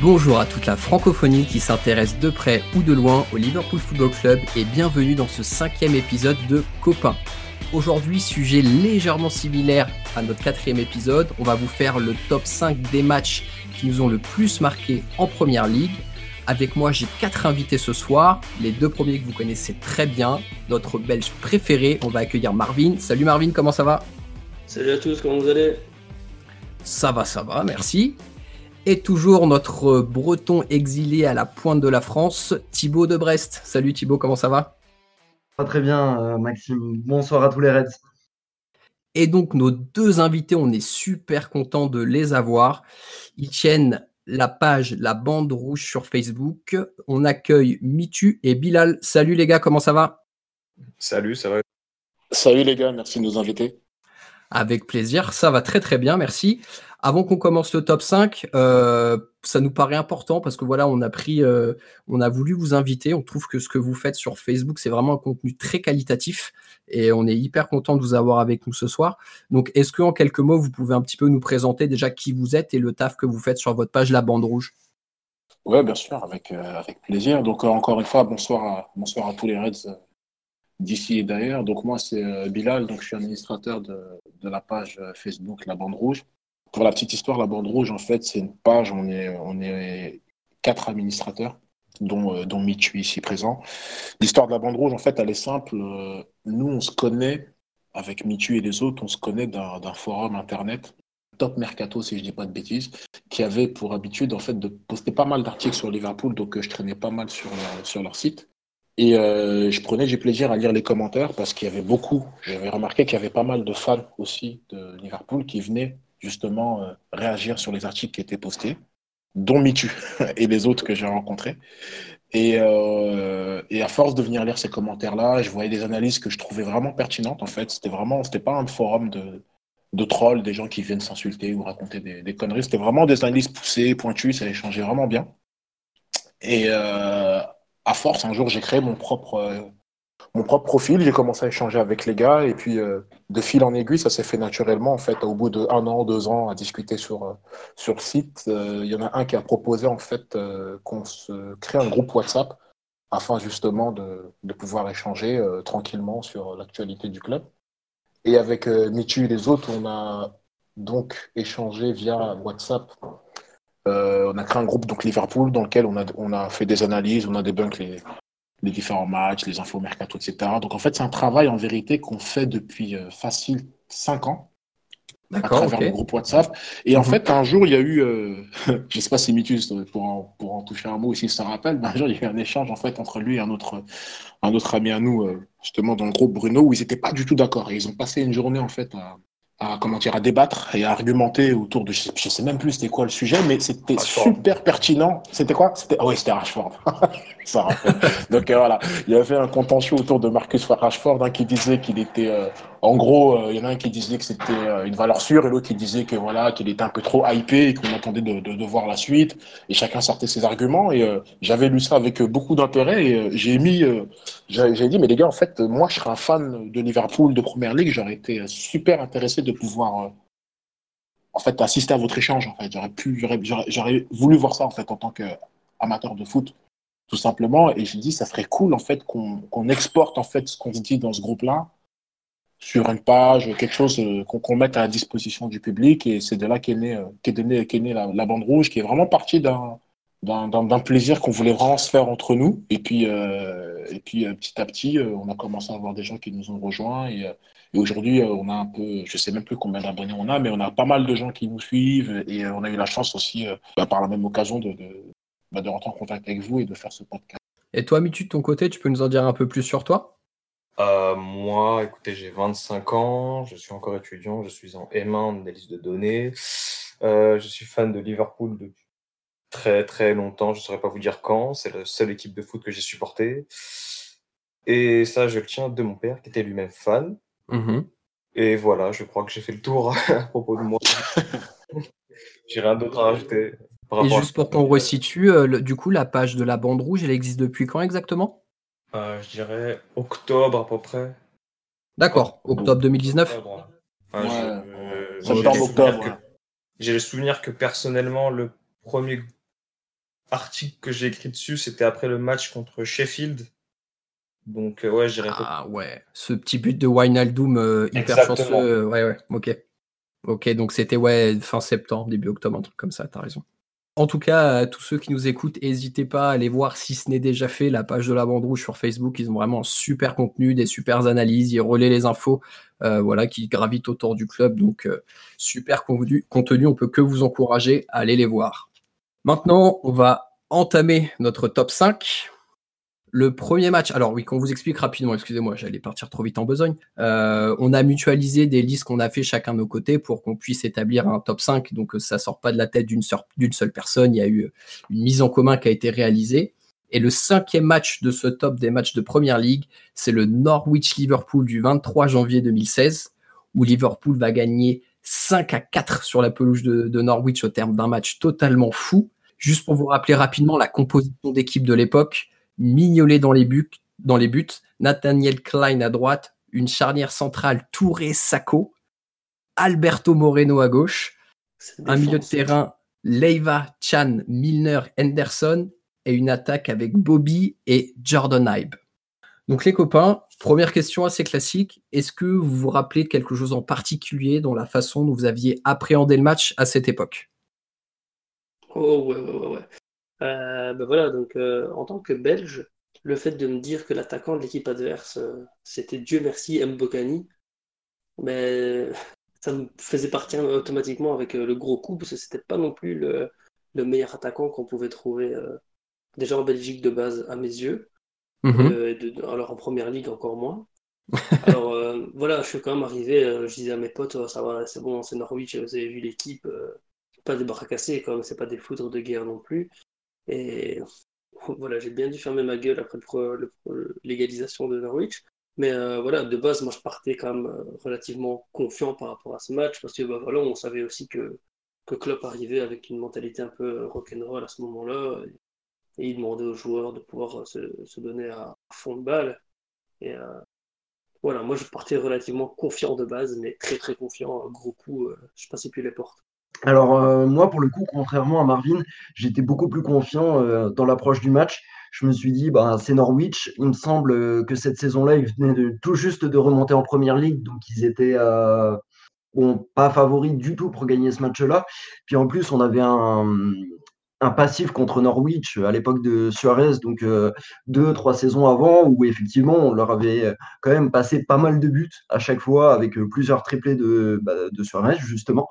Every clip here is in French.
Bonjour à toute la francophonie qui s'intéresse de près ou de loin au Liverpool Football Club et bienvenue dans ce cinquième épisode de Copain. Aujourd'hui, sujet légèrement similaire à notre quatrième épisode, on va vous faire le top 5 des matchs qui nous ont le plus marqué en première ligue. Avec moi, j'ai quatre invités ce soir. Les deux premiers que vous connaissez très bien. Notre belge préféré, on va accueillir Marvin. Salut Marvin, comment ça va? Salut à tous, comment vous allez? Ça va, ça va, merci. Et toujours notre breton exilé à la pointe de la France, Thibaut de Brest. Salut Thibaut, comment ça va? Pas très bien, euh, Maxime. Bonsoir à tous les Reds. Et donc nos deux invités, on est super content de les avoir. Ils tiennent la page La Bande Rouge sur Facebook. On accueille Mitu et Bilal. Salut les gars, comment ça va? Salut, ça va? Salut les gars, merci de nous inviter. Avec plaisir, ça va très très bien, merci. Avant qu'on commence le top 5, euh, ça nous paraît important parce que voilà, on a pris, euh, on a voulu vous inviter. On trouve que ce que vous faites sur Facebook, c'est vraiment un contenu très qualitatif et on est hyper content de vous avoir avec nous ce soir. Donc, est-ce que en quelques mots, vous pouvez un petit peu nous présenter déjà qui vous êtes et le taf que vous faites sur votre page La Bande Rouge? Ouais, bien sûr, avec, euh, plaisir. Donc, encore une fois, bonsoir à, bonsoir à tous les Reds d'ici et d'ailleurs. Donc, moi, c'est euh, Bilal, donc je suis administrateur de, de la page euh, Facebook La Bande Rouge. Pour la petite histoire, La Bande Rouge, en fait, c'est une page, on est, on est quatre administrateurs, dont, euh, dont Michu ici présent. L'histoire de La Bande Rouge, en fait, elle est simple. Nous, on se connaît, avec Michu et les autres, on se connaît d'un forum internet, Top Mercato, si je dis pas de bêtises, qui avait pour habitude, en fait, de poster pas mal d'articles sur Liverpool, donc je traînais pas mal sur, sur leur site. Et euh, je prenais du plaisir à lire les commentaires parce qu'il y avait beaucoup, j'avais remarqué qu'il y avait pas mal de fans aussi de Liverpool qui venaient justement euh, réagir sur les articles qui étaient postés, dont Mitu et les autres que j'ai rencontrés. Et, euh, et à force de venir lire ces commentaires-là, je voyais des analyses que je trouvais vraiment pertinentes. En fait, c'était vraiment, c'était pas un forum de, de trolls, des gens qui viennent s'insulter ou raconter des, des conneries. C'était vraiment des analyses poussées, pointues, ça échangeait vraiment bien. Et à force, un jour, j'ai créé mon propre, euh, mon propre profil, j'ai commencé à échanger avec les gars, et puis euh, de fil en aiguille, ça s'est fait naturellement. En fait, au bout de an, deux ans à discuter sur, euh, sur site, euh, il y en a un qui a proposé en fait qu'on se crée un groupe WhatsApp afin justement de, de pouvoir échanger tranquillement sur l'actualité du club. Et avec Michu et les autres, on a donc échangé via WhatsApp. Euh, on a créé un groupe donc Liverpool dans lequel on a, on a fait des analyses, on a débunk les, les différents matchs, les infos mercato, etc. Donc en fait, c'est un travail en vérité qu'on fait depuis euh, facile cinq ans à travers le groupe WhatsApp. Et en Mhm. fait, un jour, il y a eu, euh, je sais pas si Mitus pour en, pour en toucher un mot ici, ça rappelle, mais un jour, il y a eu un échange en fait entre lui et un autre, un autre ami à nous, euh, justement dans le groupe Bruno, où ils n'étaient pas du tout d'accord. Et ils ont passé une journée en fait à, à comment dire, à débattre et à argumenter autour de, je sais, je sais même plus c'était quoi le sujet, mais c'était super pertinent. C'était quoi? C'était, ah oui, c'était Rashford. ça. Donc euh, voilà, il y avait un contentieux autour de Marcus Rashford, un qui disait qu'il était, euh, en gros, euh, il y en a un qui disait que c'était euh, une valeur sûre et l'autre qui disait que voilà, qu'il était un peu trop hypé et qu'on attendait de, voir la suite. Et chacun sortait ses arguments et euh, j'avais lu ça avec beaucoup d'intérêt et j'ai mis, j'ai dit mais les gars, en fait, moi je serais un fan de Liverpool de Première Ligue, j'aurais été super intéressé de pouvoir en fait assister à votre échange. En fait, j'aurais pu, j'aurais, voulu voir ça en fait en tant qu'amateur de foot tout simplement. Et j'ai dit, ça serait cool en fait qu'on exporte en fait ce qu'on dit dans ce groupe-là sur une page, quelque chose euh, qu'on qu'on mette à la disposition du public. Et c'est de là qu'est née, qu'est née, qu'est née la, bande rouge, qui est vraiment partie d'un d'un plaisir qu'on voulait vraiment se faire entre nous. Et puis, euh, et puis euh, petit à petit, on a commencé à avoir des gens qui nous ont rejoints. Et, aujourd'hui, on a un peu, je sais même plus combien d'abonnés on a, mais on a pas mal de gens qui nous suivent. Et on a eu la chance aussi, bah, par la même occasion, de, de, bah, de rentrer en contact avec vous et de faire ce podcast. Et toi, Mitu, de ton côté, tu peux nous en dire un peu plus sur toi? Euh, moi, écoutez, j'ai 25 ans, je suis encore étudiant, je suis en M1 en analyse de données. Euh, je suis fan de Liverpool depuis très très longtemps, je ne saurais pas vous dire quand, c'est la seule équipe de foot que j'ai supportée. Et ça, je le tiens de mon père, qui était lui-même fan. Mhm. Et voilà, je crois que j'ai fait le tour à propos de moi. j'ai rien d'autre à rajouter. par Et à juste pour qu'on resitue, euh, le- du coup, la page de la bande rouge, elle existe depuis quand exactement? Euh, je dirais octobre à peu près. D'accord, octobre 2019 Octobre, Ouais. hein. Enfin, euh, Septembre, j'ai le souvenir octobre, que- ouais. J'ai le souvenir que personnellement, le premier article que j'ai écrit dessus, c'était après le match contre Sheffield. Donc, euh, ouais, j'irais Ah ouais, ce petit but de Wijnaldum euh, hyper Exactement. chanceux. euh, ouais, ouais, ok. Ok, donc c'était ouais, fin septembre, début octobre, un truc comme ça, t'as raison. En tout cas, tous ceux qui nous écoutent, n'hésitez pas à aller voir si ce n'est déjà fait la page de la bande rouge sur Facebook. Ils ont vraiment un super contenu, des super analyses, ils relaient les infos euh, voilà, qui gravitent autour du club. Donc, euh, super contenu, contenu, on peut que vous encourager à aller les voir. Maintenant, on va entamer notre top 5. Le premier match, alors oui, qu'on vous explique rapidement, excusez-moi, j'allais partir trop vite en besogne. Euh, on a mutualisé des listes qu'on a fait chacun de nos côtés pour qu'on puisse établir un top 5. Donc euh, ça sort pas de la tête d'une seule, personne. Il y a eu une mise en commun qui a été réalisée. Et le cinquième match de ce top des matchs de Première Ligue, c'est le Norwich-Liverpool du 23 janvier 2016, où Liverpool va gagner 5 à 4 sur la pelouse de Norwich au terme d'un match totalement fou. Juste pour vous rappeler rapidement la composition d'équipe de l'époque, Mignolet dans les buts, dans les buts, Nathaniel Klein à droite, une charnière centrale Touré-Sacco, Alberto Moreno à gauche, un milieu de terrain Leiva, Chan, Milner, Henderson. Et une attaque avec Bobby et Jordan Ibe. Donc les copains, première question assez classique, est-ce que vous vous rappelez de quelque chose en particulier dans la façon dont vous aviez appréhendé le match à cette époque? Oh ouais, ouais, ouais, ouais. Euh, ben voilà, donc euh, en tant que Belge, le fait de me dire que l'attaquant de l'équipe adverse, euh, c'était Dieu merci Mbokani, mais ça me faisait partir automatiquement avec le gros coup, parce que c'était pas non plus le, le meilleur attaquant qu'on pouvait trouver déjà en Belgique de base à mes yeux. Mhm. De- alors en première ligue encore moins. Alors voilà, je suis quand même arrivé, je disais à mes potes, Oh, ça va, c'est bon, c'est Norwich, vous avez vu l'équipe, pas des bras cassés quand même, c'est pas des foudres de guerre non plus. Et voilà, j'ai bien dû fermer ma gueule après l'égalisation de Norwich. Mais euh, voilà, de base, moi je partais quand même euh, relativement confiant par rapport à ce match, parce que bah, voilà, on savait aussi que, que Klopp arrivait avec une mentalité un peu rock'n'roll à ce moment-là. Et il demandait aux joueurs de pouvoir euh, se, donner à fond de balle. Et euh, voilà, moi je partais relativement confiant de base, mais très très confiant. Gros coup, euh, je passais plus les portes. Alors, euh, moi, pour le coup, contrairement à Marvin, j'étais beaucoup plus confiant euh, dans l'approche du match. Je me suis dit, bah, c'est Norwich. Il me semble euh, que cette saison-là, ils venaient tout juste de remonter en première ligue, donc ils étaient pas favoris du tout pour gagner ce match-là. Puis en plus, on avait un, passif contre Norwich à l'époque de Suarez, donc deux, trois saisons avant, où effectivement, on leur avait quand même passé pas mal de buts à chaque fois, avec plusieurs triplés de, bah, de Suarez, justement.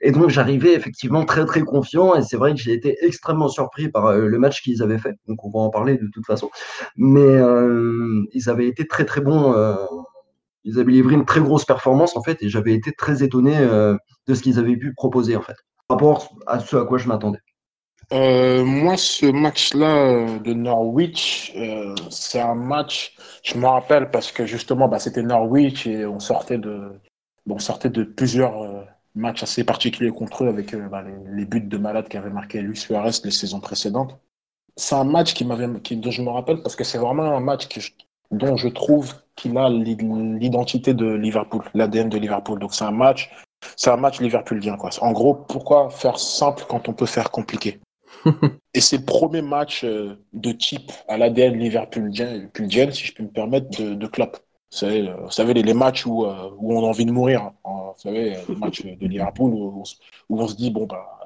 Et donc j'arrivais effectivement très très confiant et c'est vrai que j'ai été extrêmement surpris par euh, le match qu'ils avaient fait. Donc on va en parler de toute façon. Mais euh, ils avaient été très très bons. euh, ils avaient livré une très grosse performance en fait et j'avais été très étonné de ce qu'ils avaient pu proposer en fait. Par rapport à ce à quoi je m'attendais. Moi, ce match-là de Norwich, c'est un match, je me rappelle parce que justement, bah, c'était Norwich et on sortait de, on sortait de plusieurs matchs assez particuliers contre eux avec euh, bah, les, les buts de malade qu'avait marqué Luis Suarez les saisons précédentes. C'est un match qui m'avait, qui, dont je me rappelle parce que c'est vraiment un match que je- dont je trouve qu'il a l'identité de Liverpool, l'ADN de Liverpool. Donc c'est un match, c'est un match liverpoolien quoi. En gros, pourquoi faire simple quand on peut faire compliqué? Et c'est le premier match euh, de type à l'ADN liverpoolien, poolien, si je peux me permettre, de, de Klopp. Vous savez, euh, vous savez les, les matchs où, euh, où on a envie de mourir. hein. Vous savez, euh, les matchs de Liverpool où on, se- où on se dit, bon, bah,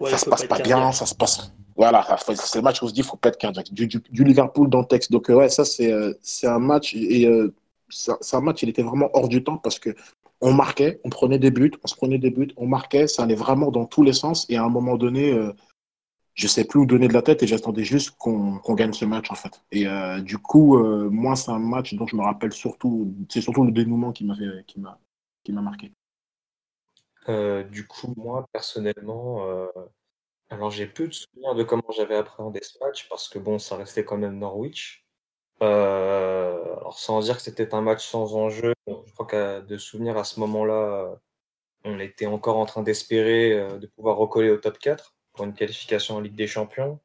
Ouais, ça se passe pas bien, ça se passe. Voilà, c'est le match où on se dit, il faut pas être cardiaque. Du, du, du Liverpool dans le texte. Donc, ouais, ça, c'est un match. Et c'est un- match, il était vraiment hors du temps parce que on marquait, on prenait des buts, on se prenait des buts, on marquait, ça allait vraiment dans tous les sens. Et à un moment donné, je sais plus où donner de la tête et j'attendais juste qu'on gagne ce match, en fait. Et euh, du coup, euh, moi, c'est un match dont je me rappelle surtout. C'est surtout le dénouement qui m'a qui m'a qui m'a marqué. Euh, du coup, moi, personnellement, alors j'ai peu de souvenirs de comment j'avais appréhendé ce match parce que bon, ça restait quand même Norwich. Alors sans dire que c'était un match sans enjeu, je crois qu'à de souvenir à ce moment-là, on était encore en train d'espérer de pouvoir recoller au top 4 pour une qualification en Ligue des Champions.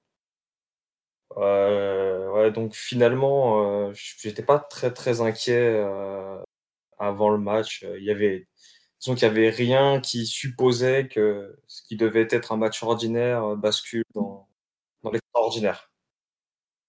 Euh, ouais, donc finalement, euh, j'étais pas très très inquiet euh, avant le match. Il y avait, il n'y avait rien qui supposait que ce qui devait être un match ordinaire bascule dans, l'extraordinaire.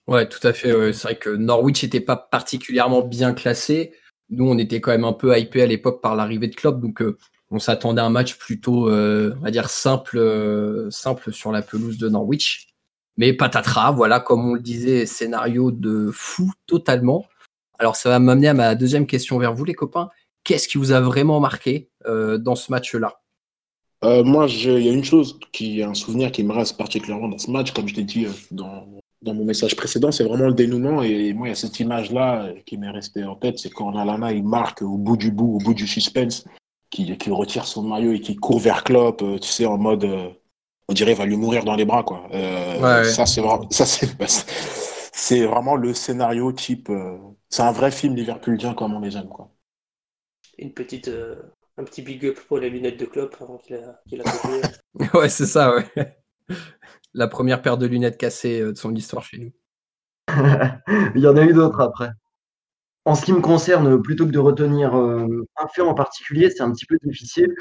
Ouais, tout à fait. C'est vrai que Norwich n'était pas particulièrement bien classé. Nous, on était quand même un peu hypé à l'époque par l'arrivée de Klopp, donc on s'attendait à un match plutôt, on va dire simple, simple sur la pelouse de Norwich. Mais patatras, voilà, comme on le disait, scénario de fou totalement. Alors ça va m'amener à ma deuxième question vers vous, les copains. Qu'est-ce qui vous a vraiment marqué euh, dans ce match-là? Euh, Moi, il y a une chose, qui un souvenir qui me reste particulièrement dans ce match, comme je l'ai dit euh, dans, dans, mon message précédent, c'est vraiment le dénouement. Et moi, il y a cette image-là qui m'est restée en tête, c'est quand Alana, il marque au bout du bout, au bout du suspense, qui, qui retire son maillot et qui court vers Klopp, tu sais, en mode on dirait, il va lui mourir dans les bras, quoi. Euh, ça, c'est vraiment, ça, c'est, vraiment le scénario type. Euh, c'est un vrai film liverpoolien comme on les aime, quoi. Une petite, euh, un petit big up pour les lunettes de Klopp avant qu'il a, qu'il ouais, c'est ça, ouais. La première paire de lunettes cassées de son histoire chez nous. il y en a eu d'autres après. En ce qui me concerne, plutôt que de retenir un fait en particulier, c'est un petit peu difficile.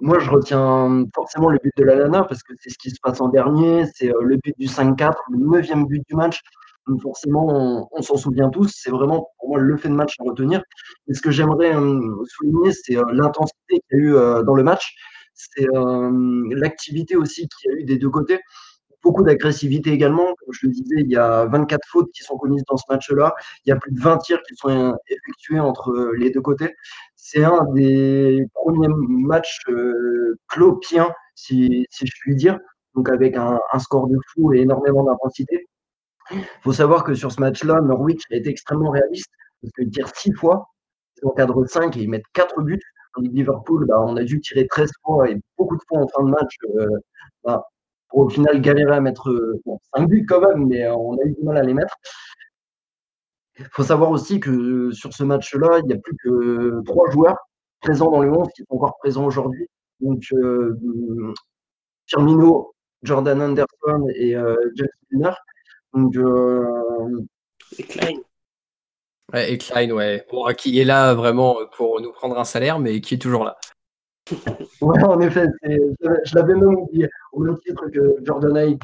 Moi, je retiens forcément le but de la Lana parce que c'est ce qui se passe en dernier. C'est euh, le but du 5-4, le neuvième but du match. Donc forcément, on, s'en souvient tous. C'est vraiment pour moi le fait de match à retenir. Et ce que j'aimerais euh, souligner, c'est euh, l'intensité qu'il y a eu dans le match. C'est l'activité aussi qu'il y a eu des deux côtés beaucoup d'agressivité également. Comme je le disais, il y a 24 fautes qui sont commises dans ce match-là. Il y a plus de 20 tirs qui sont effectués entre les deux côtés. C'est un des premiers matchs euh, si, si, je puis dire, donc avec un, score de fou et énormément d'intensité. Il faut savoir que sur ce match-là, Norwich a été extrêmement réaliste, parce qu'ils tirent 6 fois, ils encadrent 5 et ils mettent 4 buts. Liverpool, bah, on a dû tirer 13 fois et beaucoup de fois en fin de match. Euh, bah, pour au final galérer à mettre bon, 5 buts quand même, mais euh, on a eu du mal à les mettre. Il faut savoir aussi que sur ce match-là, il n'y a plus que trois joueurs présents dans le 11 qui sont encore présents aujourd'hui. Donc, euh, Firmino, Jordan Anderson et euh, James Milner. Donc, euh... Et Klein. Ouais, et Klein, ouais. qui est là vraiment pour nous prendre un salaire, mais qui est toujours là. Ouais, en effet, je l'avais même oublié. Au même titre que Jordan Haidt,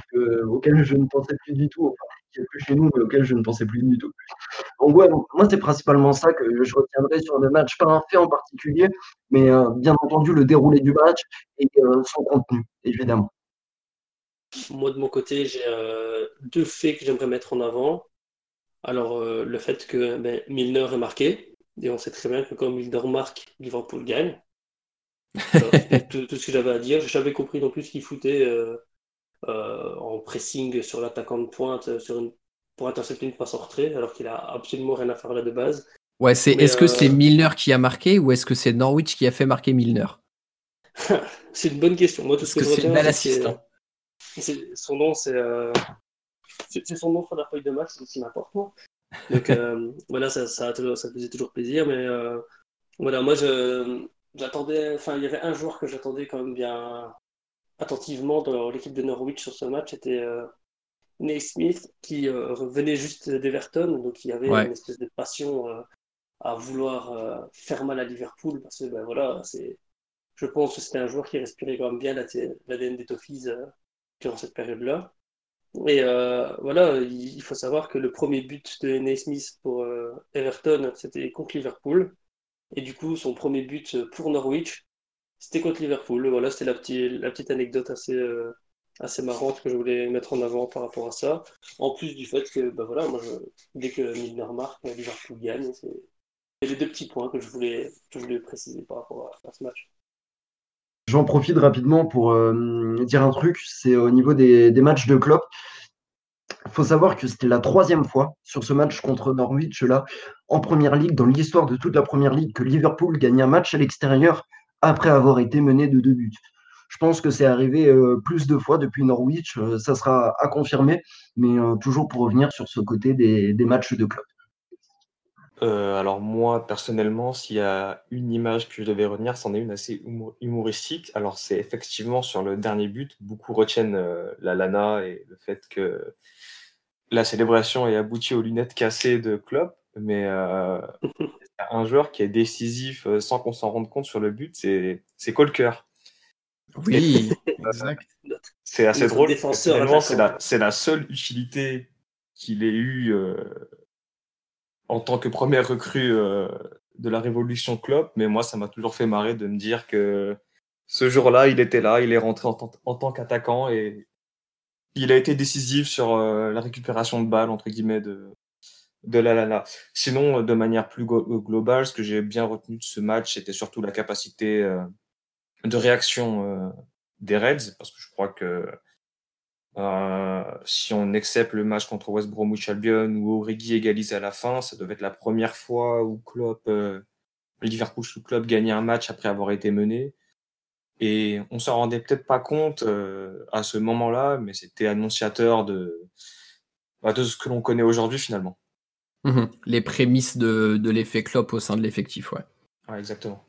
auquel je ne pensais plus du tout, enfin, qui est plus chez nous, mais auquel je ne pensais plus du tout. Donc, ouais, moi, c'est principalement ça que je retiendrai sur le match. Pas un fait en particulier, mais euh, bien entendu le déroulé du match et euh, son contenu, évidemment. Moi, de mon côté, j'ai euh, deux faits que j'aimerais mettre en avant. Alors, le fait que ben, Milner est marqué, et on sait très bien que quand Milner marque, Liverpool gagne tout, tout, ce que j'avais à dire. J'avais compris non plus ce qu'il foutait euh, euh, en pressing sur l'attaquant de pointe euh, sur une, pour intercepter une passe en retrait, alors qu'il a absolument rien à faire là de base. Ouais, c'est, est-ce que c'est Milner qui a marqué ou est-ce que c'est Norwich qui a fait marquer Milner? C'est une bonne question. Moi, tout ce que, c'est une belle assistant. Son nom, c'est, c'est, son nom sur la feuille de match, c'est ce qui m'importe. Donc voilà, ça, ça, ça, faisait toujours plaisir, mais voilà, moi je, j'attendais, enfin, il y avait un joueur que j'attendais quand même bien attentivement dans l'équipe de Norwich sur ce match, c'était euh, Smith qui euh, venait juste d'Everton, donc il y avait une espèce de passion euh, à vouloir euh, faire mal à Liverpool parce que ben voilà, c'est, je pense que c'était un joueur qui respirait quand même bien l'ADN des Toffees durant cette période-là. Et voilà, il faut savoir que le premier but de Naismith pour Everton, c'était contre Liverpool. Et du coup, son premier but pour Norwich, c'était contre Liverpool. Voilà, c'était la, petite, anecdote assez, euh, assez marrante que je voulais mettre en avant par rapport à ça. En plus du fait que, bah voilà, dès que Milner marque, Liverpool gagne. C'est les deux petits points que je voulais, je voulais préciser par rapport à, ce match. J'en profite rapidement pour euh, dire un truc, c'est au niveau des, des matchs de Klopp. Il faut savoir que c'était la troisième fois sur ce match contre Norwich là en première ligue, dans l'histoire de toute la première ligue, que Liverpool gagne un match à l'extérieur après avoir été mené de deux buts. Je pense que c'est arrivé euh, plus de fois depuis Norwich, euh, ça sera à confirmer, mais euh, toujours pour revenir sur ce côté des, matchs de club. alors moi, personnellement, s'il y a une image que je devais retenir, c'en est une assez humoristique. Alors c'est effectivement sur le dernier but, beaucoup retiennent la Lana et le fait que la célébration ait abouti aux lunettes cassées de Klopp. Mais euh, un joueur qui est décisif sans qu'on s'en rende compte sur le but, c'est Colker. Oui, exact. C'est assez drôle. C'est la, la, seule utilité qu'il ait eue en tant que première recrue de la Révolution Klopp, mais moi, ça m'a toujours fait marrer de me dire que ce jour-là, il était là, il est rentré en, tant qu'attaquant et il a été décisif sur euh, la récupération de balles, entre guillemets, de, de la Lala. Sinon, de manière plus globale, ce que j'ai bien retenu de ce match, c'était surtout la capacité euh, de réaction euh, des Reds, parce que je crois que si on accepte le match contre West Bromwich Albion où Origi égalise à la fin, ça devait être la première fois où Klopp, Liverpool sous Klopp gagnait un match après avoir été mené. Et on s'en rendait peut-être pas compte euh, à ce moment-là, mais c'était annonciateur de, bah, de ce que l'on connaît aujourd'hui finalement. Mmh Les prémices de, de l'effet Klopp au sein de l'effectif, ouais. ouais. Exactement.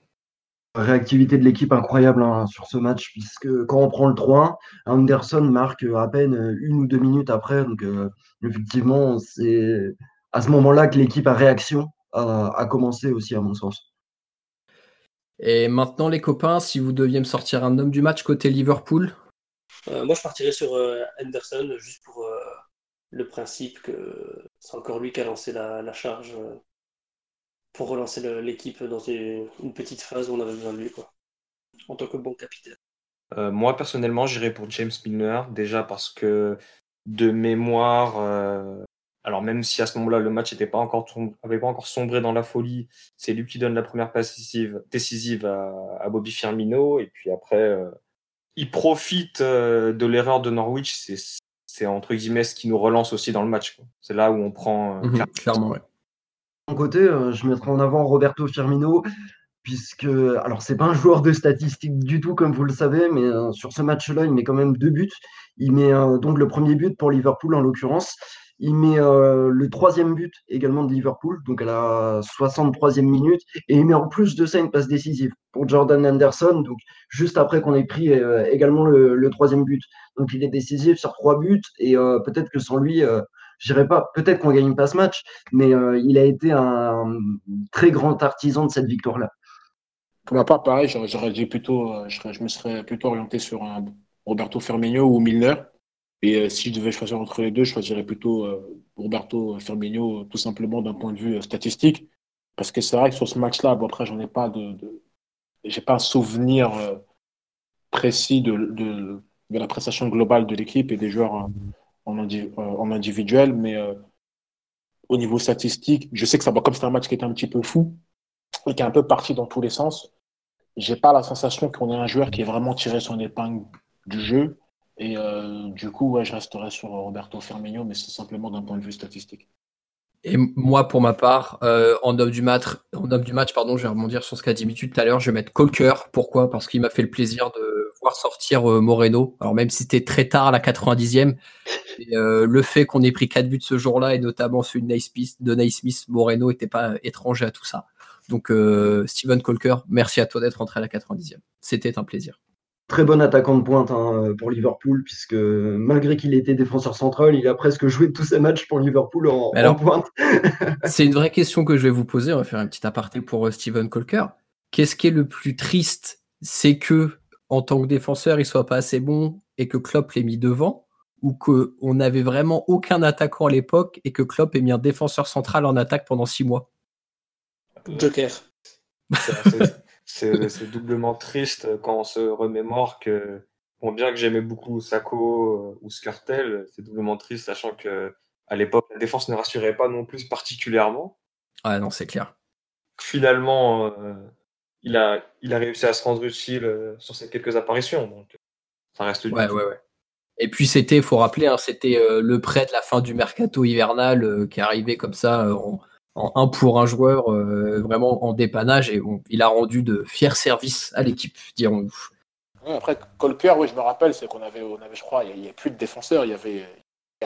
Réactivité de l'équipe incroyable hein, sur ce match, puisque quand on prend le 3-1, Anderson marque à peine une ou deux minutes après. Donc, euh, effectivement, c'est à ce moment-là que l'équipe à réaction a, a commencé aussi, à mon sens. Et maintenant, les copains, si vous deviez me sortir un homme du match côté Liverpool euh, Moi, je partirais sur euh, Anderson, juste pour euh, le principe que c'est encore lui qui a lancé la, charge pour relancer l'équipe dans une, petite phase où on avait besoin de lui, quoi, en tant que bon capitaine. moi, personnellement, j'irais pour James Milner, déjà parce que de mémoire, alors même si à ce moment-là le match n'avait pas encore pas encore sombré dans la folie, c'est lui qui donne la première passe décisive, à, Bobby Firmino et puis après euh, il profite euh, de l'erreur de Norwich, c'est entre guillemets ce qui nous relance aussi dans le match. C'est là où on prend euh, mhm, clairement. Ouais. De mon côté, je mettrai en avant Roberto Firmino puisque alors c'est pas un joueur de statistiques du tout comme vous le savez, mais sur ce match-là il met quand même deux buts. Il met donc le premier but pour Liverpool en l'occurrence. Il met euh, le troisième but également de Liverpool, donc à la 63e minute, et il met en plus de ça une passe décisive pour Jordan Anderson, donc juste après qu'on ait pris euh, également le, troisième but. Donc il est décisif sur trois buts, et euh, peut-être que sans lui, je dirais pas, peut-être qu'on gagne pas ce match, mais il a été un très grand artisan de cette victoire-là. Pour ma part, pareil, j'aurais plutôt, je, me serais plutôt orienté sur un Roberto Firmino ou Milner. Et euh, si je devais choisir entre les deux, je choisirais plutôt euh, Roberto Firmino, tout simplement d'un point de vue euh, statistique. Parce que c'est vrai que sur ce match-là, bon, après, j'en ai pas de, j'ai pas un souvenir précis de, la prestation globale de l'équipe et des joueurs en, individuel, mais au niveau statistique, je sais que ça va comme c'est un match qui est un petit peu fou et qui est un peu parti dans tous les sens. J'ai pas la sensation qu'on ait un joueur qui est vraiment tiré son épingle du jeu. Et euh, du coup, je resterai sur Roberto Firmino, mais c'est simplement d'un point de vue statistique. Et moi, pour ma part, euh, en homme du match, pardon, je vais rebondir sur ce qu'a dit Mitu tout à l'heure. Je vais mettre Colker. Pourquoi? Parce qu'il m'a fait le plaisir de voir sortir euh, Moreno. Alors même si c'était très tard, à la 90e, le fait qu'on ait pris quatre buts ce jour-là, et notamment celui de Naismith, Moreno n'était pas étranger à tout ça. Donc Steven Colker, merci à toi d'être rentré à la 90e. C'était un plaisir très bon attaquant de pointe hein, pour Liverpool, puisque malgré qu'il était défenseur central, il a presque joué tous ses matchs pour Liverpool en, pointe. c'est une vraie question que je vais vous poser. On va faire un petit aparté pour euh, Steven Colker. Qu'est-ce qui est le plus triste? C'est que, en tant que défenseur, il soit pas assez bon et que Klopp l'ait mis devant ou qu'on n'avait vraiment aucun attaquant à l'époque et que Klopp ait mis un défenseur central en attaque pendant six mois? Joker. c'est doublement triste quand on se remémore que, bon, bien que j'aimais beaucoup Sako euh, ou Skartel, c'est doublement triste sachant que à l'époque, la défense ne rassurait pas non plus particulièrement. Ah non, c'est clair. Finalement, euh, il, a, il a réussi à se rendre utile euh, sur ces quelques apparitions. Donc, ça reste ouais, ouais, ouais. Et puis c'était, faut rappeler, hein, c'était le prêt de la fin du mercato hivernal qui est arrivé comme ça en un pour un joueur euh, vraiment en dépannage et il a rendu de fiers services à l'équipe, dirons-nous. après, Colker, oui, je me rappelle, c'est qu'on avait, on avait, je crois, il n'y a, plus de défenseurs, il y avait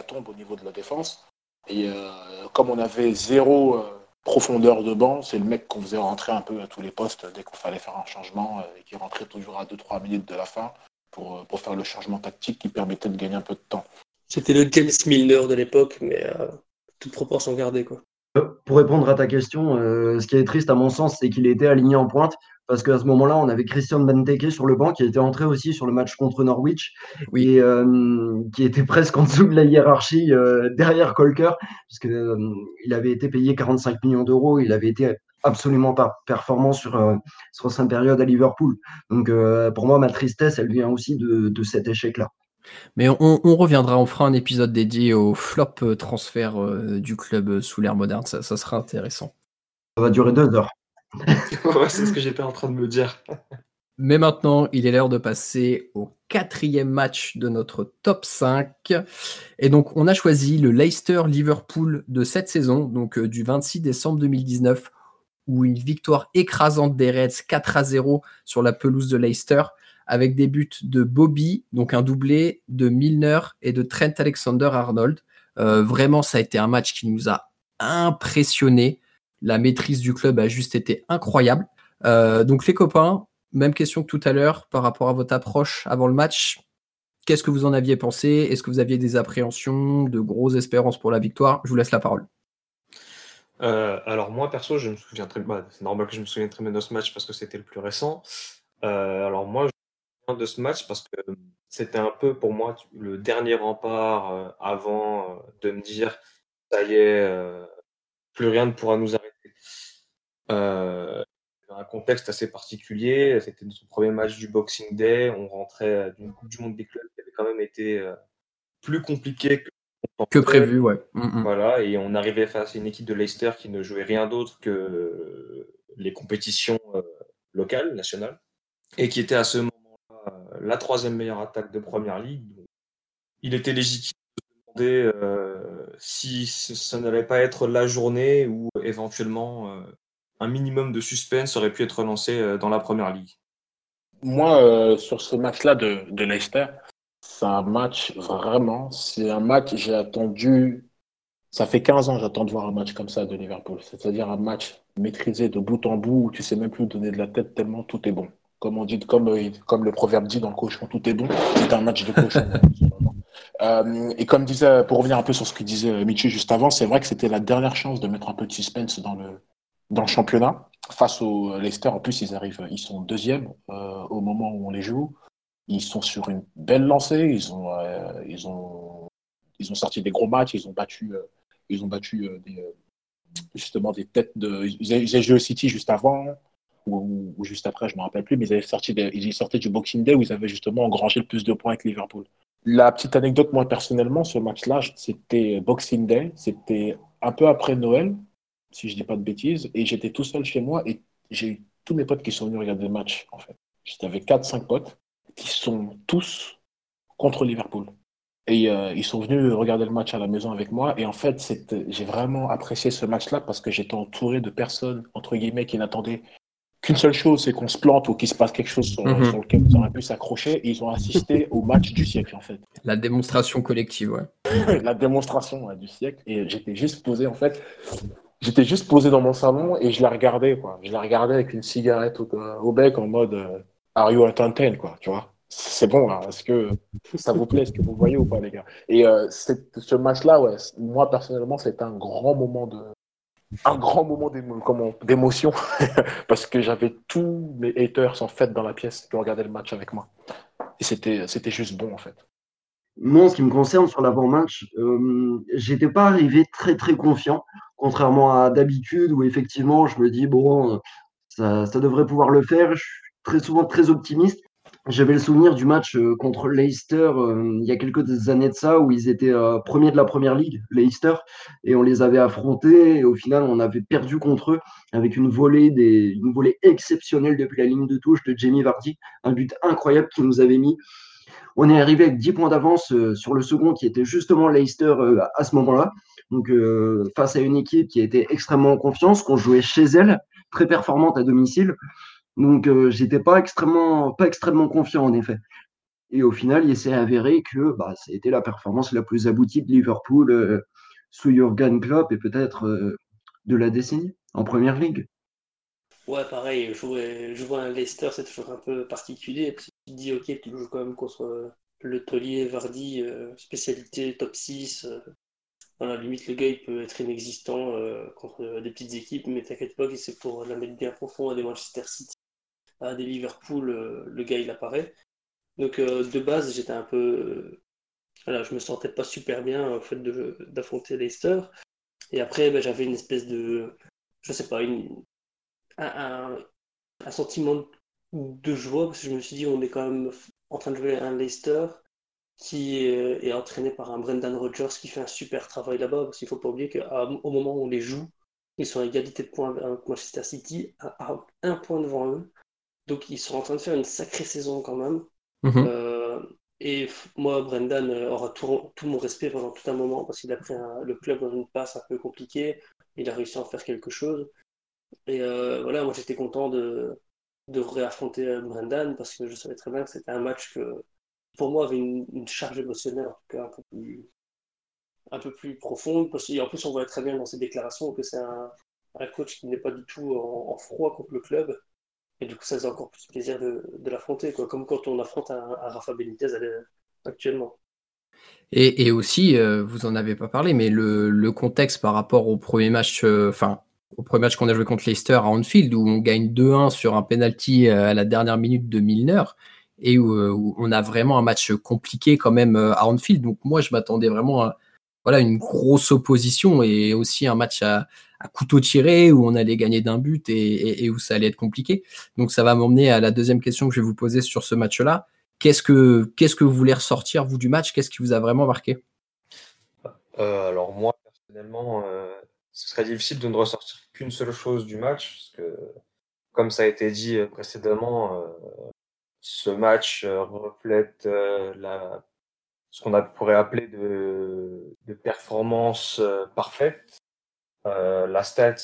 tombe au niveau de la défense. Et euh, comme on avait zéro euh, profondeur de banc, c'est le mec qu'on faisait rentrer un peu à tous les postes dès qu'on fallait faire un changement et qui rentrait toujours à 2-3 minutes de la fin pour, pour faire le changement tactique qui permettait de gagner un peu de temps. C'était le James Milner de l'époque, mais toute proportion gardée. Quoi. Pour répondre à ta question, ce qui est triste à mon sens, c'est qu'il était aligné en pointe parce qu'à ce moment-là, on avait Christian Benteke sur le banc qui était entré aussi sur le match contre Norwich Oui. et qui était presque en dessous de la hiérarchie derrière Colker puisque il avait été payé 45 millions d'euros, il avait été absolument pas performant sur, sur sa période à Liverpool. Donc pour moi, ma tristesse, elle vient aussi de, de cet échec-là. Mais on, on, reviendra, on fera un épisode dédié au flop euh, transfert euh, du club euh, sous l'ère moderne, ça, ça, sera intéressant. Ça va durer deux heures. ouais, c'est ce que j'étais en train de me dire. Mais maintenant, il est l'heure de passer au quatrième match de notre top 5. Et donc, on a choisi le Leicester-Liverpool de cette saison, donc du 26 décembre 2019, où une victoire écrasante des Reds 4 à 0 sur la pelouse de Leicester avec des buts de Bobby, donc un doublé, de Milner et de Trent Alexander-Arnold. Euh, vraiment, ça a été un match qui nous a impressionné. La maîtrise du club a juste été incroyable. Euh, donc les copains, même question que tout à l'heure par rapport à votre approche avant le match. Qu'est-ce que vous en aviez pensé? Est-ce que vous aviez des appréhensions, de grosses espérances pour la victoire? Je vous laisse la parole. Euh, alors moi perso, je me souviens très bien. C'est normal que je me souvienne très bien de ce match parce que c'était le plus récent. alors moi, de ce match parce que c'était un peu pour moi le dernier rempart euh, avant euh, de me dire ça y est, euh, plus rien ne pourra nous arrêter. un contexte assez particulier, c'était notre premier match du Boxing Day, on rentrait d'une Coupe du Monde des clubs qui avait quand même été plus compliqué que que prévu, ouais. Mm, mm. Voilà, et on arrivait face à une équipe de Leicester qui ne jouait rien d'autre que les compétitions locales, nationales, et qui était à ce moment la troisième meilleure attaque de Première Ligue. Il était légitime de demander euh, si ça n'allait pas être la journée où éventuellement euh, un minimum de suspense aurait pu être lancé euh, dans la Première Ligue. Moi, sur ce match-là de, de Leicester, c'est un match vraiment, c'est un match, j'ai attendu, ça fait 15 ans j'attends de voir un match comme ça de Liverpool, c'est-à-dire un match maîtrisé de bout en bout où tu sais même plus donner de la tête tellement tout est bon comme on dit, comme, euh, comme le proverbe dit dans le cochon, tout est bon. C'est un match de cochon. euh, et comme disait, pour revenir un peu sur ce que disait Michu juste avant, c'est vrai que c'était la dernière chance de mettre un peu de suspense dans le, dans le championnat. Face au Leicester, en plus, ils arrivent, ils sont deuxième euh, au moment où on les joue. Ils sont sur une belle lancée. Ils ont, euh, ils ont, ils ont sorti des gros matchs. Ils ont battu, euh, ils ont battu euh, des, justement des têtes de. Ils avaient joué au City juste avant ou, juste après, je ne me rappelle plus, mais ils, avaient ils sortaient du Boxing Day où ils avaient justement engrangé le plus de points avec Liverpool. La petite anecdote, moi personnellement, ce match-là, c'était Boxing Day, c'était un peu après Noël, si je ne dis pas de bêtises, et j'étais tout seul chez moi et j'ai eu tous mes potes qui sont venus regarder le match, en fait. J'étais avec 4-5 potes qui sont tous contre Liverpool. Et euh, ils sont venus regarder le match à la maison avec moi. Et en fait, j'ai vraiment apprécié ce match-là parce que j'étais entouré de personnes, entre guillemets, qui n'attendaient qu'une seule chose, c'est qu'on se plante ou qu'il se passe quelque chose sur, mhm. lequel ils auraient pu s'accrocher. Et ils ont assisté au match du siècle, en fait. La démonstration collective, ouais. la démonstration du siècle. Et j'étais juste posé, en fait, j'étais juste posé dans mon salon et je la regardais, quoi. Je la regardais avec une cigarette au, bec en mode euh, Are you entertained, quoi, tu vois? C'est bon là, est-ce que ça vous plaît, est-ce que vous voyez ou pas les gars? Et euh, ce match-là, ouais, moi personnellement, c'est un grand moment de, un grand moment d'émotion parce que j'avais tous mes haters en fait dans la pièce qui regardaient le match avec moi. Et c'était, juste bon en fait. Moi, en ce qui me concerne sur l'avant-match, euh, j'étais pas arrivé très très confiant, contrairement à d'habitude où effectivement je me dis bon, ça, ça devrait pouvoir le faire. Je suis très souvent très optimiste. J'avais le souvenir du match euh, contre Leicester euh, il y a quelques années de ça où ils étaient euh, premiers de la première ligue, Leicester, et on les avait affrontés et au final on avait perdu contre eux avec une volée, des, une volée exceptionnelle depuis la ligne de touche de Jamie Vardy, un but incroyable qui nous avait mis. On est arrivé avec 10 points d'avance sur le second qui était justement Leicester à ce moment-là. Donc face à une équipe qui était extrêmement en confiance, qu'on jouait chez elle, très performante à domicile. Donc, euh, j'étais pas extrêmement, pas extrêmement confiant en effet. Et au final, il s'est avéré que bah, ça a été la performance la plus aboutie de Liverpool euh, sous Jurgen Klopp et peut-être euh, de la décennie en première ligue. Ouais, pareil, jouer, jouer un Leicester, c'est toujours un peu particulier. Tu te dis, ok, tu joues quand même contre le Taulier, Vardy, spécialité top 6. voilà, limite, le gars, peut être inexistant contre des petites équipes, mais t'inquiète pas, c'est pour la mettre bien profond à des Manchester City, à des Liverpool, le gars, il apparaît. Donc, de base, j'étais un peu. voilà, je me sentais pas super bien au fait d'affronter Leicester. Et après, ben, j'avais une espèce de. Je sais pas, un, un, sentiment de joie, parce que je me suis dit, on est quand même en train de jouer un Leicester qui est, entraîné par un Brendan Rodgers qui fait un super travail là-bas, parce qu'il ne faut pas oublier qu'au moment où on les joue, ils sont à égalité de points avec Manchester City, à, un point devant eux. Donc ils sont en train de faire une sacrée saison quand même. Mhm. Euh, et moi, Brendan euh, aura tout, tout, mon respect pendant tout un moment parce qu'il a pris le club dans une passe un peu compliquée. Il a réussi à en faire quelque chose. Et euh, voilà, moi j'étais content de, de réaffronter Brendan parce que je savais très bien que c'était un match que pour moi avait une, charge émotionnelle en tout cas un peu plus, un peu plus profonde. Parce qu'en plus, on voit très bien dans ses déclarations que c'est un, un, coach qui n'est pas du tout en, froid contre le club. Et du coup, ça faisait encore plus plaisir de, de l'affronter, comme quand on affronte un, Rafa Benitez actuellement. Et, et aussi, euh, vous en avez pas parlé, mais le, le, contexte par rapport au premier match, enfin, au premier match qu'on a joué contre Leicester à Anfield, où on gagne 2-1 sur un penalty euh, à la dernière minute de Milner, et euh, où, on a vraiment un match compliqué quand même euh, à Anfield. Donc moi, je m'attendais vraiment à voilà, une grosse opposition et aussi un match à, couteau tiré où on allait gagner d'un but et, où ça allait être compliqué. Donc ça va m'emmener à la deuxième question que je vais vous poser sur ce match-là. Qu'est-ce que, qu'est-ce que vous voulez ressortir, vous, du match? Qu'est-ce qui vous a vraiment marqué? Alors moi, personnellement, ce serait difficile de ne ressortir qu'une seule chose du match, parce que, comme ça a été dit euh, précédemment, euh, ce match euh, reflète la, ce qu'on pourrait appeler de, de performance parfaite. la stat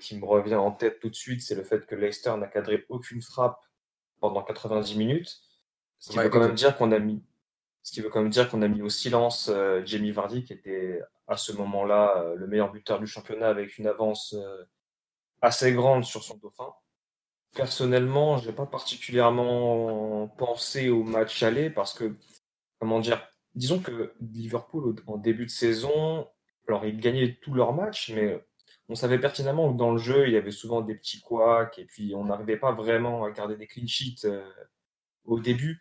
qui me revient en tête tout de suite, c'est le fait que Leicester n'a cadré aucune frappe pendant 90 minutes. Ce qui veut quand même dire qu'on a mis, ce qui veut quand même dire qu'on a mis au silence Jamie Vardy, qui était à ce moment-là euh, le meilleur buteur du championnat avec une avance euh, assez grande sur son dauphin. Personnellement, je n'ai pas particulièrement pensé au match aller parce que, comment dire, disons que Liverpool, en début de saison, alors ils gagnaient tous leurs matchs, mais on savait pertinemment que dans le jeu, il y avait souvent des petits couacs et puis on n'arrivait pas vraiment à garder des clean sheets euh, au début.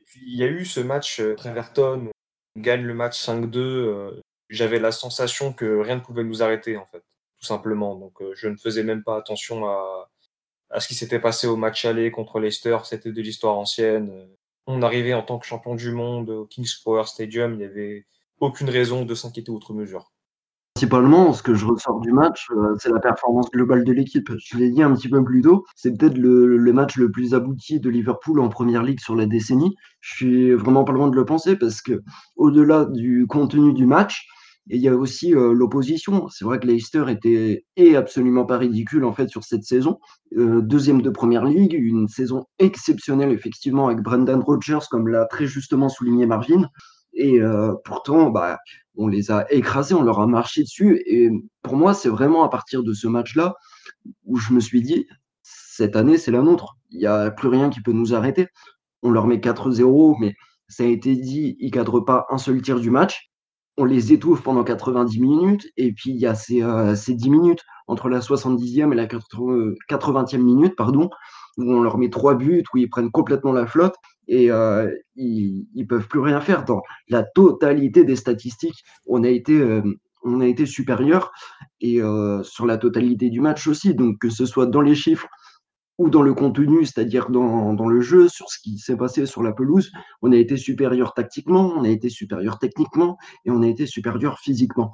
Et puis il y a eu ce match Treverton où on gagne le match 5-2 j'avais la sensation que rien ne pouvait nous arrêter, en fait, tout simplement. Donc, euh, je ne faisais même pas attention à, à ce qui s'était passé au match aller contre Leicester. C'était de l'histoire ancienne. On arrivait en tant que champion du monde au Kings Power Stadium. Il n'y avait aucune raison de s'inquiéter outre mesure. Principalement, ce que je ressors du match, euh, c'est la performance globale de l'équipe. Je l'ai dit un petit peu plus tôt, c'est peut-être le, match le plus abouti de Liverpool en première ligue sur la décennie. Je suis vraiment pas loin de le penser parce que, au-delà du contenu du match, et il y a aussi euh, l'opposition. C'est vrai que Leicester était est absolument pas ridicule en fait sur cette saison. Euh, deuxième de première ligue, une saison exceptionnelle effectivement avec Brendan Rodgers, comme l'a très justement souligné Marvin. Et euh, pourtant, bah, on les a écrasés, on leur a marché dessus. Et pour moi, c'est vraiment à partir de ce match-là où je me suis dit, cette année, c'est la nôtre. Il n'y a plus rien qui peut nous arrêter. On leur met 4-0, mais ça a été dit, ils ne cadrent pas un seul tir du match on les étouffe pendant 90 minutes, et puis il y a ces, euh, ces 10 minutes entre la 70e et la 80e minute, pardon, où on leur met trois buts, où ils prennent complètement la flotte, et euh, ils, ne peuvent plus rien faire. Dans la totalité des statistiques, on a été, euh, on a été supérieur, et sur la totalité du match aussi, donc que ce soit dans les chiffres ou dans le contenu, c'est-à-dire dans, dans, le jeu, sur ce qui s'est passé sur la pelouse, on a été supérieur tactiquement, on a été supérieur techniquement et on a été supérieur physiquement.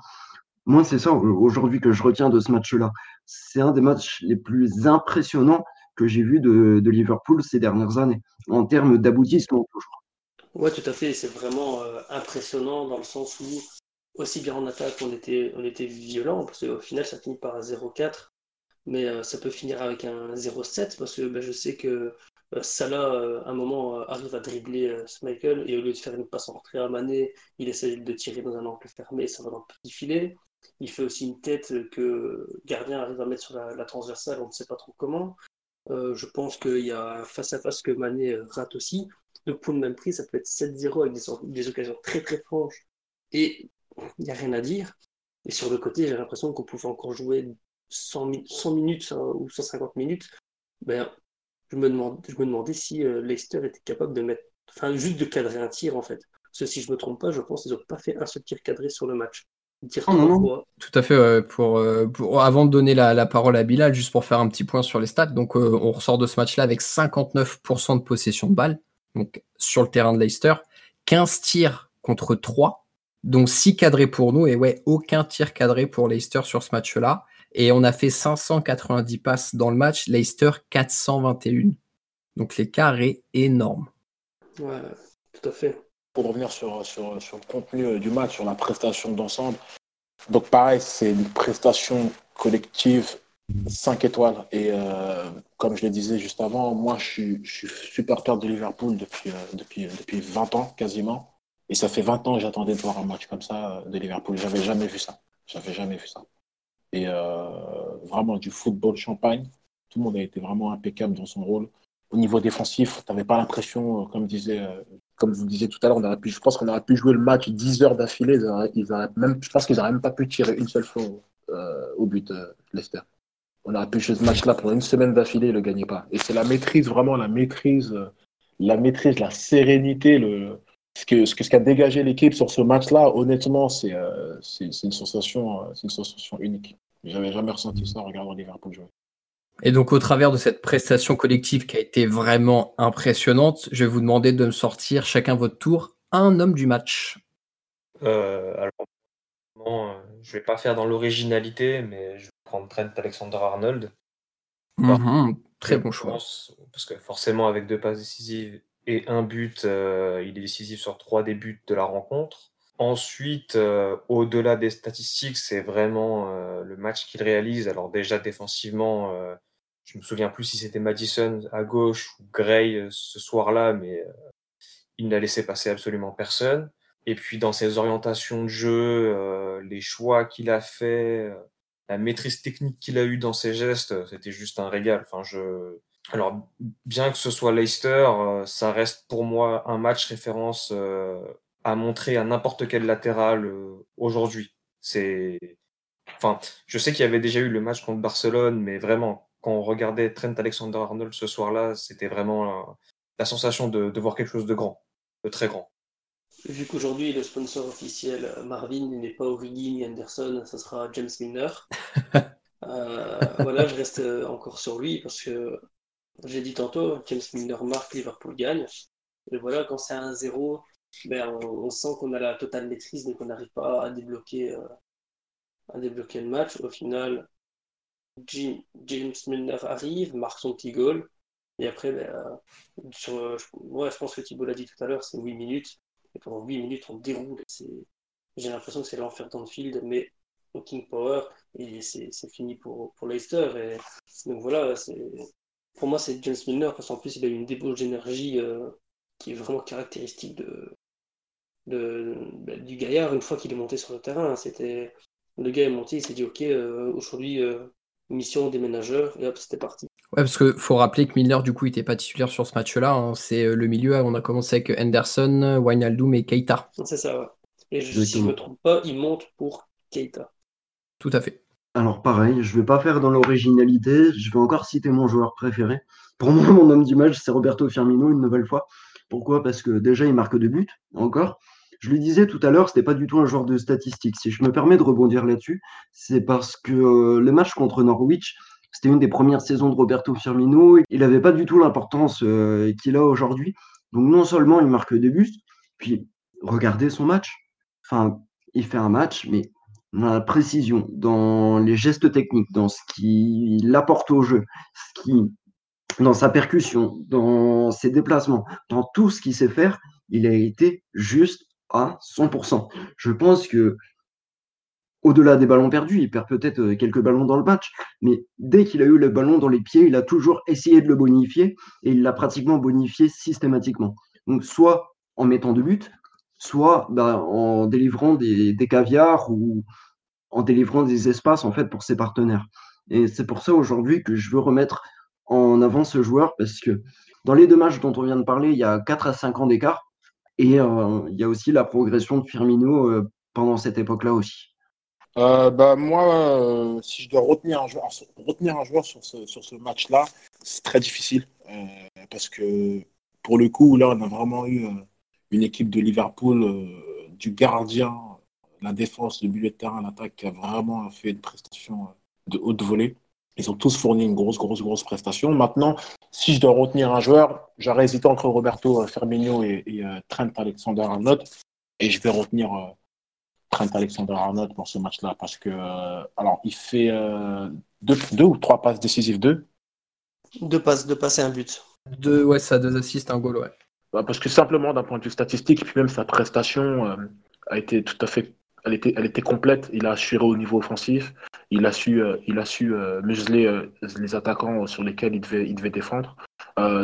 Moi, c'est ça aujourd'hui que je retiens de ce match-là. C'est un des matchs les plus impressionnants que j'ai vu de, de, Liverpool ces dernières années, en termes d'aboutissement toujours. Ouais, tout à fait. C'est vraiment euh, impressionnant dans le sens où, aussi bien en attaque, on était, on était violent, parce qu'au final, ça finit par 0-4 mais euh, ça peut finir avec un 0-7 parce que ben, je sais que euh, Salah, euh, à un moment, arrive à dribbler Michael et au lieu de faire une passe en retrait à Mané, il essaie de tirer dans un angle fermé et ça va dans le petit filet. Il fait aussi une tête que gardien arrive à mettre sur la, transversale, on ne sait pas trop comment. je pense qu'il y a face à face que Mané rate aussi. Donc pour le même prix, ça peut être 7-0 avec des, des, occasions très très franches et il n'y a rien à dire. Et sur le côté, j'ai l'impression qu'on pouvait encore jouer 100, minutes hein, ou 150 minutes. Ben, je, me demandais, je me demandais si Leicester était capable de mettre, enfin, juste de cadrer un tir en fait. Parce que si je me trompe pas, je pense qu'ils n'ont pas fait un seul tir cadré sur le match. Tout à fait. Euh, pour, avant de donner la, parole à Bilal, juste pour faire un petit point sur les stats, donc euh, on ressort de ce match-là avec 59% de possession de balle, donc sur le terrain de Leicester, 15 tirs contre 3, donc 6 cadrés pour nous et ouais, aucun tir cadré pour Leicester sur ce match-là. Et on a fait 590 passes dans le match, Leicester 421. Donc l'écart est énorme. Ouais, tout à fait pour revenir sur, sur, sur, le contenu euh, du match, sur la prestation d'ensemble. Donc pareil, c'est une prestation collective 5 étoiles. Et euh, comme je le disais juste avant, moi je suis, je suis supporter de Liverpool depuis, euh, depuis, depuis 20 ans quasiment. Et ça fait 20 ans que j'attendais de voir un match comme ça de Liverpool. J'avais jamais vu ça. J'avais jamais vu ça. Et vraiment du football champagne. Tout le monde a été vraiment impeccable dans son rôle. Au niveau défensif, tu n'avais pas l'impression, comme disait comme vous disiez tout à l'heure, je pense qu'on aurait pu jouer le match 10 heures d'affilée. Ils même, je pense qu'ils n'auraient même pas pu tirer une seule fois euh, au but, euh, Leicester. On aurait pu jouer ce match-là pendant une semaine d'affilée et le gagner pas. Et c'est la maîtrise, vraiment la maîtrise, euh, la maîtrise, la sérénité, le, ce que ce qu'a dégagé l'équipe sur ce match-là, honnêtement, c'est une sensation, c'est une sensation unique. J'avais jamais ressenti ça en regardant Liverpool jouer. Et donc, au travers de cette prestation collective qui a été vraiment impressionnante, je vais vous demander de me sortir chacun votre tour un homme du match. Euh, alors, euh, je vais pas faire dans l'originalité, mais je vais prendre Trent Alexander-Arnold. Mhm, très bon choix. Parce que forcément, avec deux passes décisives et un but, euh, il est décisif sur trois des buts de la rencontre. Ensuite, euh, au-delà des statistiques, c'est vraiment le match qu'il réalise. Alors déjà défensivement, je me souviens plus si c'était Madison à gauche ou Gray euh, ce soir-là, mais euh, il n'a laissé passer absolument personne. Et puis dans ses orientations de jeu, euh, les choix qu'il a fait, la maîtrise technique qu'il a eue dans ses gestes, c'était juste un régal. Enfin, je... Alors, bien que ce soit Leicester, ça reste pour moi un match référence à montrer à n'importe quel latéral aujourd'hui. C'est, enfin, je sais qu'il y avait déjà eu le match contre Barcelone, mais vraiment, quand on regardait Trent Alexander-Arnold ce soir-là, c'était vraiment euh, la sensation de, voir quelque chose de grand, de très grand. Vu qu'aujourd'hui le sponsor officiel euh, Marvin n'est pas Origi ni Anderson, ça sera James Milner. Euh, voilà, je reste encore sur lui parce que j'ai dit tantôt, James Milner marque, Liverpool gagne. Et voilà, quand c'est 1-0, ben, on, sent qu'on a la totale maîtrise, mais qu'on n'arrive pas à débloquer, à débloquer le match. Au final, James Milner arrive, marque son petit goal. Et après, ben, euh, je pense que Thibault l'a dit tout à l'heure, c'est 8 minutes. Et pendant 8 minutes, on déroule. J'ai l'impression que c'est l'enfer dans le field, mais au King Power, et c'est fini pour, pour Leicester. Donc voilà, pour moi, c'est James Milner, parce qu'en plus, il a une débauche d'énergie euh, qui est vraiment caractéristique de, ben, du gaillard une fois qu'il est monté sur le terrain. C'était le gars est monté, il s'est dit ok, euh, aujourd'hui mission des ménageurs, et hop, c'était parti. Ouais, parce qu'il faut rappeler que Milner, du coup, il n'était pas titulaire sur ce match-là. Hein. C'est euh, le milieu, on a commencé avec Henderson, Wijnaldum et Keita. C'est ça, ouais. Et si je ne me trompe pas, il monte pour Keita. Tout à fait. Alors pareil, je ne vais pas faire dans l'originalité, je vais encore citer mon joueur préféré. Pour moi, mon homme du match, c'est Roberto Firmino, une nouvelle fois. Pourquoi? Parce que déjà, il marque deux buts, encore. Je le disais tout à l'heure, ce n'était pas du tout un joueur de statistiques. Si je me permets de rebondir là-dessus, c'est parce que euh, le match contre Norwich, c'était une des premières saisons de Roberto Firmino. Il n'avait pas du tout l'importance euh, qu'il a aujourd'hui. Donc non seulement il marque des buts, puis regardez son match. Enfin, il fait un match, mais dans la précision, dans les gestes techniques, dans ce qu'il apporte au jeu, dans sa percussion, dans ses déplacements, dans tout ce qu'il sait faire, il a été juste à 100%. Je pense que au-delà des ballons perdus, il perd peut-être euh, quelques ballons dans le match, mais dès qu'il a eu le ballon dans les pieds, il a toujours essayé de le bonifier et il l'a pratiquement bonifié systématiquement. Donc soit en mettant de buts, soit bah, en délivrant des, des, caviars ou en délivrant des espaces en fait pour ses partenaires. Et c'est pour ça aujourd'hui que je veux remettre en avant ce joueur parce que dans les deux matchs dont on vient de parler, il y a 4 à 5 ans d'écart. Et euh, il y a aussi la progression de Firmino euh, pendant cette époque-là aussi. Euh, bah, moi, si je dois retenir un joueur, sur ce, match-là, c'est très difficile. Parce que pour le coup, là, on a vraiment eu une équipe de Liverpool, du gardien, la défense, le milieu de terrain, l'attaque, qui a vraiment fait une prestation de haute volée. Ils ont tous fourni une grosse, grosse, grosse prestation. Maintenant, si je dois retenir un joueur, j'aurais hésité entre Roberto Firmino et, et Trent Alexander-Arnold. Et je vais retenir Trent Alexander-Arnold pour ce match-là parce que, euh, alors, il fait euh, deux, deux, ou trois passes décisives, deux? Deux passes, deux passes et un but. Deux, ouais, ça, deux assists, un goal, ouais. Bah, parce que simplement, d'un point de vue statistique, puis même sa prestation euh, a été tout à fait. Elle était, complète. Il a assuré au niveau offensif. Il a su, il a su museler les attaquants sur lesquels il devait, défendre.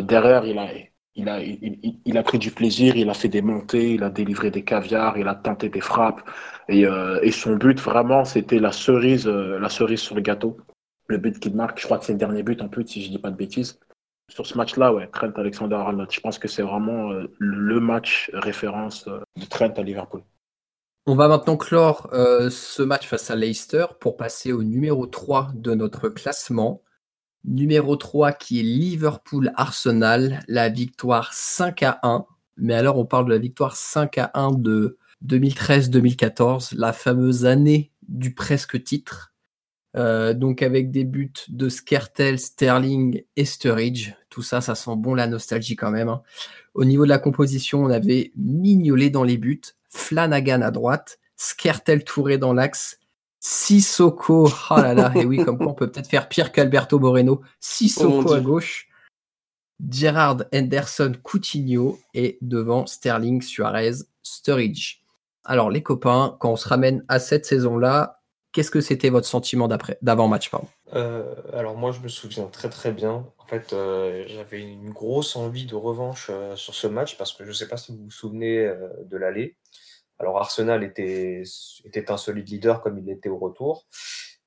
derrière, il a, il a, il, a pris du plaisir, il a fait des montées, il a délivré des caviars, il a tenté des frappes. Et, euh, son but, vraiment, c'était la cerise, euh, la cerise sur le gâteau. Le but qu'il marque, je crois que c'est le dernier but en plus, si je ne dis pas de bêtises. Sur ce match-là, ouais, Trent Alexander-Arnold, je pense que c'est vraiment euh, le match référence de Trent à Liverpool. On va maintenant clore ce match face à Leicester pour passer au numéro 3 de notre classement. Numéro 3 qui est Liverpool-Arsenal, la victoire 5 à 1. Mais alors on parle de la victoire 5 à 1 de 2013-2014, la fameuse année du presque titre. Euh, donc avec des buts de Skertel, Sterling et Sturridge. Tout ça, ça sent bon la nostalgie quand même. Hein. Au niveau de la composition, on avait Mignolet dans les buts, Flanagan à droite, Skertel Touré dans l'axe, Sissoko, oh là là, et oui, comme quoi on peut peut-être faire pire qu'Alberto Moreno. Sissoko oh à gauche, Gerard Henderson, Coutinho et devant Sterling, Suarez, Sturridge. Alors les copains, quand on se ramène à cette saison-là, qu'est-ce que c'était votre sentiment d'avant match pardon euh, Alors moi je me souviens très très bien. En fait, euh, j'avais une grosse envie de revanche euh, sur ce match parce que je ne sais pas si vous vous souvenez de l'aller. Alors Arsenal était, était un solide leader comme il l'était au retour.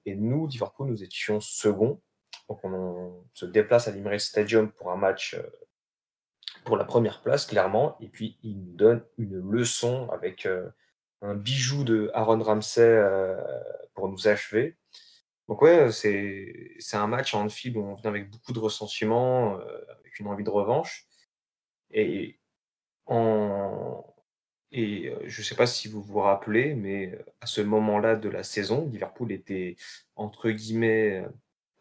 Et nous, Liverpool, nous étions second. Donc on, se déplace à l'Emirates Stadium pour un match pour la première place, clairement. Et puis il nous donne une leçon avec un bijou de Aaron Ramsey euh, pour nous achever. Donc ouais, c'est un match en Anfield où on vient avec beaucoup de ressentiment, avec une envie de revanche. Et en, et je ne sais pas si vous vous rappelez, mais à ce moment-là de la saison, Liverpool était entre guillemets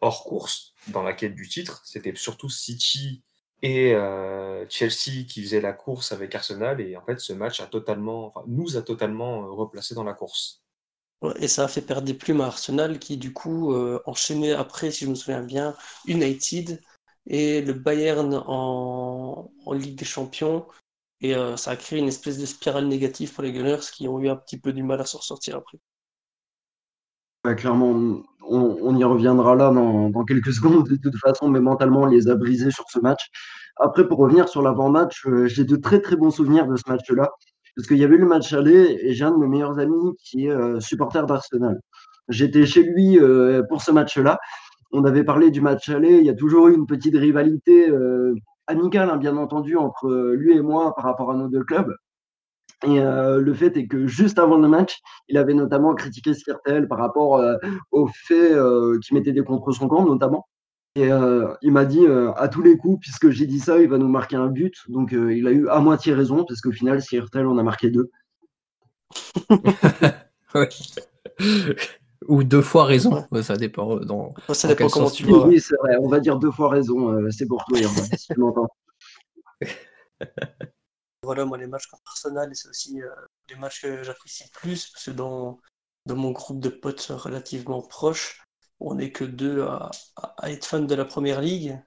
hors course dans la quête du titre. C'était surtout City et Chelsea qui faisaient la course avec Arsenal. Et en fait, ce match a totalement, enfin, nous a totalement replacé dans la course. et ça a fait perdre des plumes à Arsenal qui, du coup, enchaînait après, si je me souviens bien, United et le Bayern en, en Ligue des Champions et euh, ça a créé une espèce de spirale négative pour les Gunners qui ont eu un petit peu du mal à s'en sortir après. Clairement, on, y reviendra là dans, quelques secondes de toute façon, mais mentalement, on les a brisés sur ce match. Après, pour revenir sur l'avant-match, euh, j'ai de très très bons souvenirs de ce match-là, parce qu'il y avait eu le match aller et j'ai un de mes meilleurs amis qui est euh, supporter d'Arsenal. J'étais chez lui pour ce match-là. On avait parlé du match aller, il y a toujours eu une petite rivalité amical, hein, bien entendu, entre euh, lui et moi par rapport à nos deux clubs. Et euh, le fait est que juste avant le match, il avait notamment critiqué Skirtel par rapport euh, au fait qu'il mettait des contre son camp, notamment. Et il m'a dit à tous les coups, puisque j'ai dit ça, il va nous marquer un but. Donc il a eu à moitié raison, parce qu'au final, Skirtel en a marqué deux. Ou deux fois raison, ça dépend. Euh, dans, ça dépend comment tu vois. Oui, c'est vrai, on va dire deux fois raison, euh, c'est pour toi, si tu m'entends. Voilà, moi, les matchs contre Arsenal, c'est aussi euh, des matchs que j'apprécie plus, parce que dans, dans mon groupe de potes relativement proches, on n'est que deux à, être fans de la première ligue.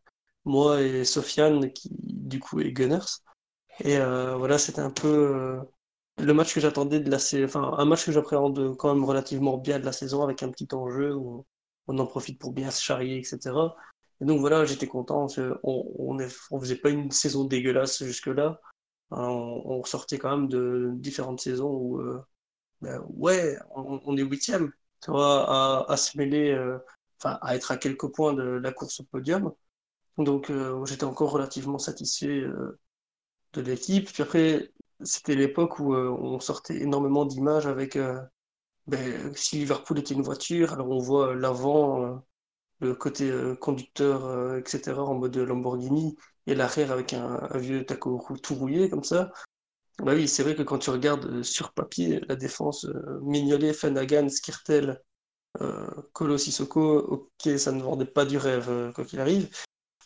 Moi et Sofiane, qui du coup est Gunners. Et voilà, c'était un peu le match que j'attendais de la saison, enfin un match que j'appréhende quand même relativement bien de la saison avec un petit enjeu où on en profite pour bien se charrier, etc. Et donc voilà, j'étais content. On, on, on, faisait pas une saison dégueulasse jusque-là. Hein, on, sortait quand même de différentes saisons où, ben, ouais, on, est huitième, tu vois, à, se mêler, euh, enfin à être à quelques points de la course au podium. Donc euh, j'étais encore relativement satisfait de l'équipe. Puis après, c'était l'époque où on sortait énormément d'images avec, ben, si Liverpool était une voiture, alors on voit l'avant, le côté conducteur, etc., en mode Lamborghini, et l'arrière avec un, vieux taco tout rouillé comme ça. Bah oui, c'est vrai que quand tu regardes sur papier la défense, Mignolet, Flanagan, Skirtel, euh, Colo Sissoko, ok, ça ne vendait pas du rêve, quoi qu'il arrive.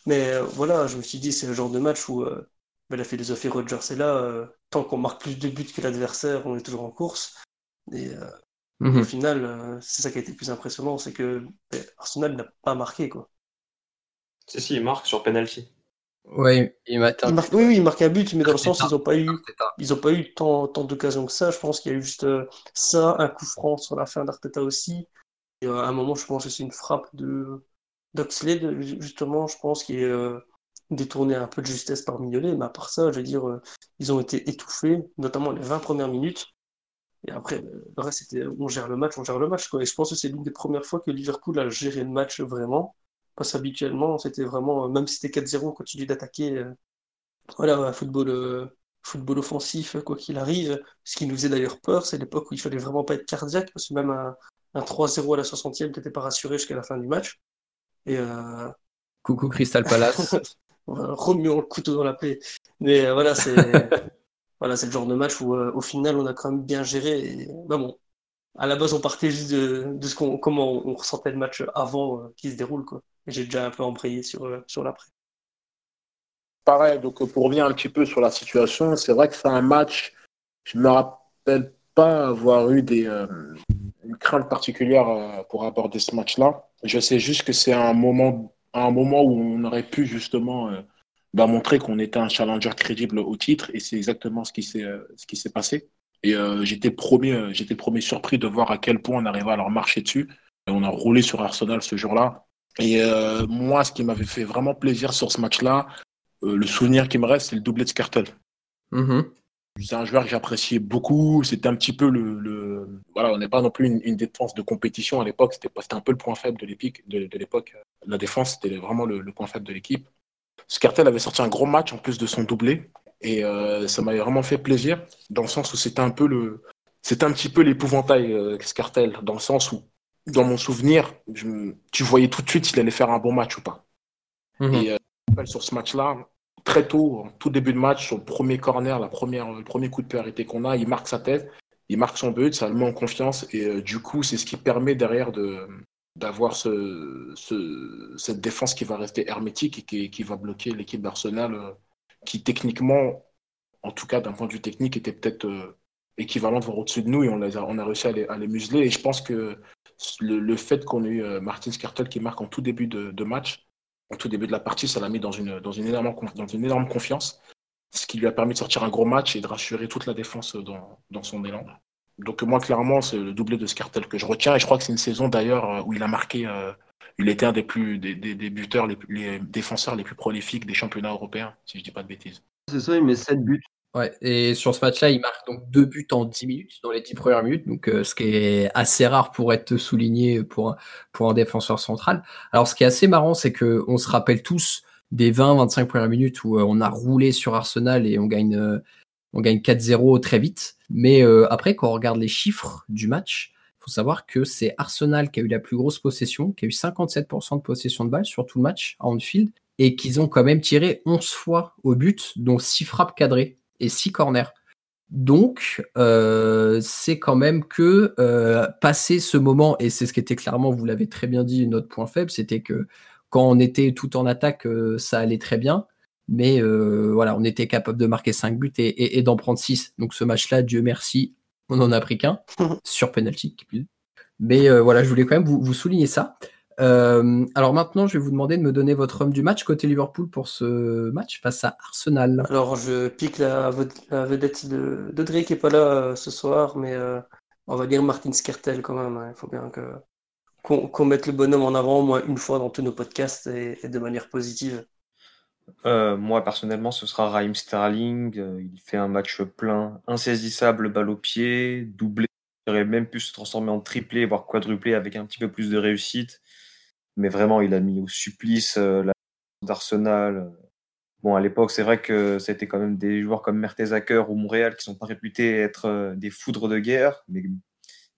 Mais voilà, je me suis dit, c'est le genre de match où la philosophie Rogers est là. Euh, tant qu'on marque plus de buts que l'adversaire, on est toujours en course. Et euh, mhm. au final, euh, c'est ça qui a été le plus impressionnant, c'est que ben, Arsenal n'a pas marqué. Quoi. Si, si, il marque sur penalty. Oui, il, marque, oui, oui, il marque un but, mais dans le sens, ils n'ont pas eu, ils ont pas eu tant, tant d'occasions que ça. Je pense qu'il y a eu juste ça, un coup franc sur la fin d'Arteta aussi. Et à un moment, je pense que c'est une frappe de d'Oxlade, justement, je pense, qui est détourné un peu de justesse par Mignolet, mais à part ça, je veux dire, euh, ils ont été étouffés, notamment les 20 premières minutes. Et après, le reste, c'était on gère le match, on gère le match. Quoi. Et je pense que c'est l'une des premières fois que Liverpool a géré le match vraiment. Parce qu'habituellement, c'était vraiment, euh, même si c'était 4-0, on continue d'attaquer. Euh, voilà, un football, football offensif, quoi qu'il arrive. Ce qui nous faisait d'ailleurs peur, c'est l'époque où il fallait vraiment pas être cardiaque, parce que même un, 3-0 à la 60e, t'étais pas rassuré jusqu'à la fin du match. Et Coucou Crystal Palace. remuons le couteau dans la plaie. Mais euh, voilà, c'est voilà, le genre de match où euh, au final on a quand même bien géré. Et, bah bon, à la base on partait juste de, de ce qu'on comment on ressentait le match avant euh, qui se déroule quoi. J'ai déjà un peu embrayé sur sur l'après. Pareil, donc pour revenir un petit peu sur la situation, c'est vrai que c'est un match. Je me rappelle pas avoir eu des une crainte particulière pour aborder ce match-là. Je sais juste que c'est un moment un moment où on aurait pu justement euh, bah, montrer qu'on était un challenger crédible au titre, et c'est exactement ce qui s'est euh, ce passé. Et euh, j'étais premier, j'étais premier surpris de voir à quel point on arrivait à leur marcher dessus. Et on a roulé sur Arsenal ce jour-là. Et moi, ce qui m'avait fait vraiment plaisir sur ce match-là, le souvenir qui me reste, c'est le doublé de Skartel. Mm-hmm. C'est un joueur que j'appréciais beaucoup. C'était un petit peu le, voilà, on n'est pas non plus une, défense de compétition à l'époque. C'était un peu le point faible de l'époque. De, l'époque. La défense, c'était vraiment le, point faible de l'équipe. Scartel avait sorti un gros match en plus de son doublé, et euh, ça m'avait vraiment fait plaisir dans le sens où c'était un peu le, c'était un petit peu l'épouvantail euh, Scartel dans le sens où, dans mon souvenir, tu voyais tout de suite s'il allait faire un bon match ou pas. Mhm. Et euh, sur ce match-là, très tôt, en tout début de match, son premier corner, la première, le premier coup de priorité qu'on a, il marque sa tête, il marque son but, ça le met en confiance et euh, du coup, c'est ce qui permet derrière de d'avoir ce, ce, cette défense qui va rester hermétique et qui, qui va bloquer l'équipe d'Arsenal euh, qui techniquement, en tout cas d'un point de vue technique, était peut-être équivalente, voire au-dessus de nous et on, les a, on a réussi à les, à les museler. Et je pense que le, fait qu'on ait eu Martin Skartel qui marque en tout début de, match, au tout début de la partie, ça l'a mis dans une, énorme, confiance, ce qui lui a permis de sortir un gros match et de rassurer toute la défense dans, dans son élan. Donc moi, clairement, c'est le doublé de Scartel que je retiens. Et je crois que c'est une saison d'ailleurs où il a marqué, euh, il était un des plus des, buteurs, les, les, défenseurs les plus prolifiques des championnats européens, si je ne dis pas de bêtises. C'est ça, il met 7 buts. Ouais, et sur ce match-là, il marque donc deux buts en 10 minutes, dans les 10 premières minutes, donc euh, ce qui est assez rare pour être souligné pour, pour un défenseur central. Alors ce qui est assez marrant, c'est que on se rappelle tous des 20-25 premières minutes où euh, on a roulé sur Arsenal et on gagne, euh, on gagne 4-0 très vite. Mais après, quand on regarde les chiffres du match, il faut savoir que c'est Arsenal qui a eu la plus grosse possession, qui a eu 57% de possession de balle sur tout le match à Anfield, et qu'ils ont quand même tiré 11 fois au but, dont 6 frappes cadrées et 6 corners. Donc, euh, c'est quand même que euh, passer ce moment, et c'est ce qui était clairement, vous l'avez très bien dit, notre point faible, c'était que quand on était tout en attaque, euh, ça allait très bien. Mais voilà, on était capable de marquer 5 buts et, d'en prendre 6. Donc ce match-là, Dieu merci, on n'en a pris qu'un sur penalty. Mais voilà, je voulais quand même vous, vous souligner ça. Euh, alors maintenant, je vais vous demander de me donner votre homme du match côté Liverpool pour ce match face à Arsenal. Alors je pique la, vedette de, de, Drake qui n'est pas là euh, ce soir, mais euh, on va dire Martin Skertel quand même. Hein. Il faut bien que qu'on mette le bonhomme en avant au moins une fois dans tous nos podcasts et, de manière positive. moi personnellement, ce sera Raheem Sterling. il fait un match plein, insaisissable, balle au pied, doublé. Il aurait même pu se transformer en triplé, voire quadruplé avec un petit peu plus de réussite mais vraiment, il a mis au supplice euh, la d'Arsenal. Euh. Bon, à l'époque, c'est vrai que c'était quand même des joueurs comme Mertesacker ou Montréal qui sont pas réputés être euh, des foudres de guerre, mais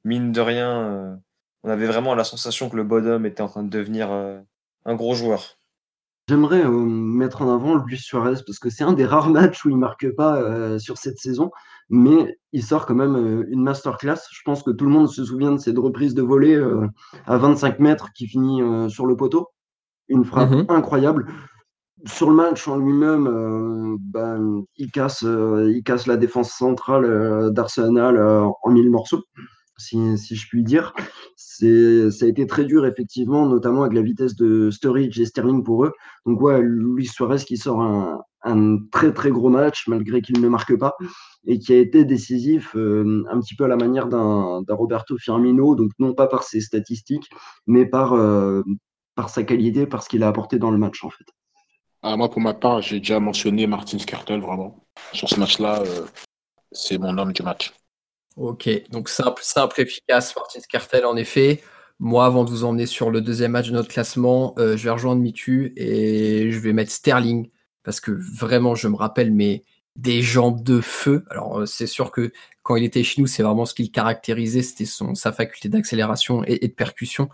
mine de rien, on avait vraiment la sensation que le bonhomme était en train de devenir un gros joueur. J'aimerais mettre en avant Luis Suarez parce que c'est un des rares matchs où il marque pas sur cette saison, mais il sort quand même une masterclass. Je pense que tout le monde se souvient de cette reprise de volée à 25 mètres qui finit sur le poteau. Une frappe mmh incroyable. Sur le match en lui-même, ben, il, casse, il casse la défense centrale d'Arsenal en mille morceaux si, je puis dire. Ça a été très dur, effectivement, notamment avec la vitesse de Sturridge et Sterling pour eux. Donc, ouais, Luis Suarez qui sort un, très très gros match, malgré qu'il ne marque pas, et qui a été décisif euh, un petit peu à la manière d'un Roberto Firmino, donc non pas par ses statistiques, mais par, euh, par sa qualité, par ce qu'il a apporté dans le match, en fait. Ah, moi, pour ma part, j'ai déjà mentionné Martin Skertel, vraiment. Sur ce match-là, euh, c'est mon homme du match. Ok, donc simple, simple, efficace, Martin Cartel en effet. Moi, avant de vous emmener sur le deuxième match de notre classement, euh, je vais rejoindre Mitu et je vais mettre Sterling parce que vraiment, je me rappelle mais des jambes de feu. Alors, euh, c'est sûr que quand il était chez nous, c'est vraiment ce qu'il caractérisait, c'était son sa faculté d'accélération et, de percussion.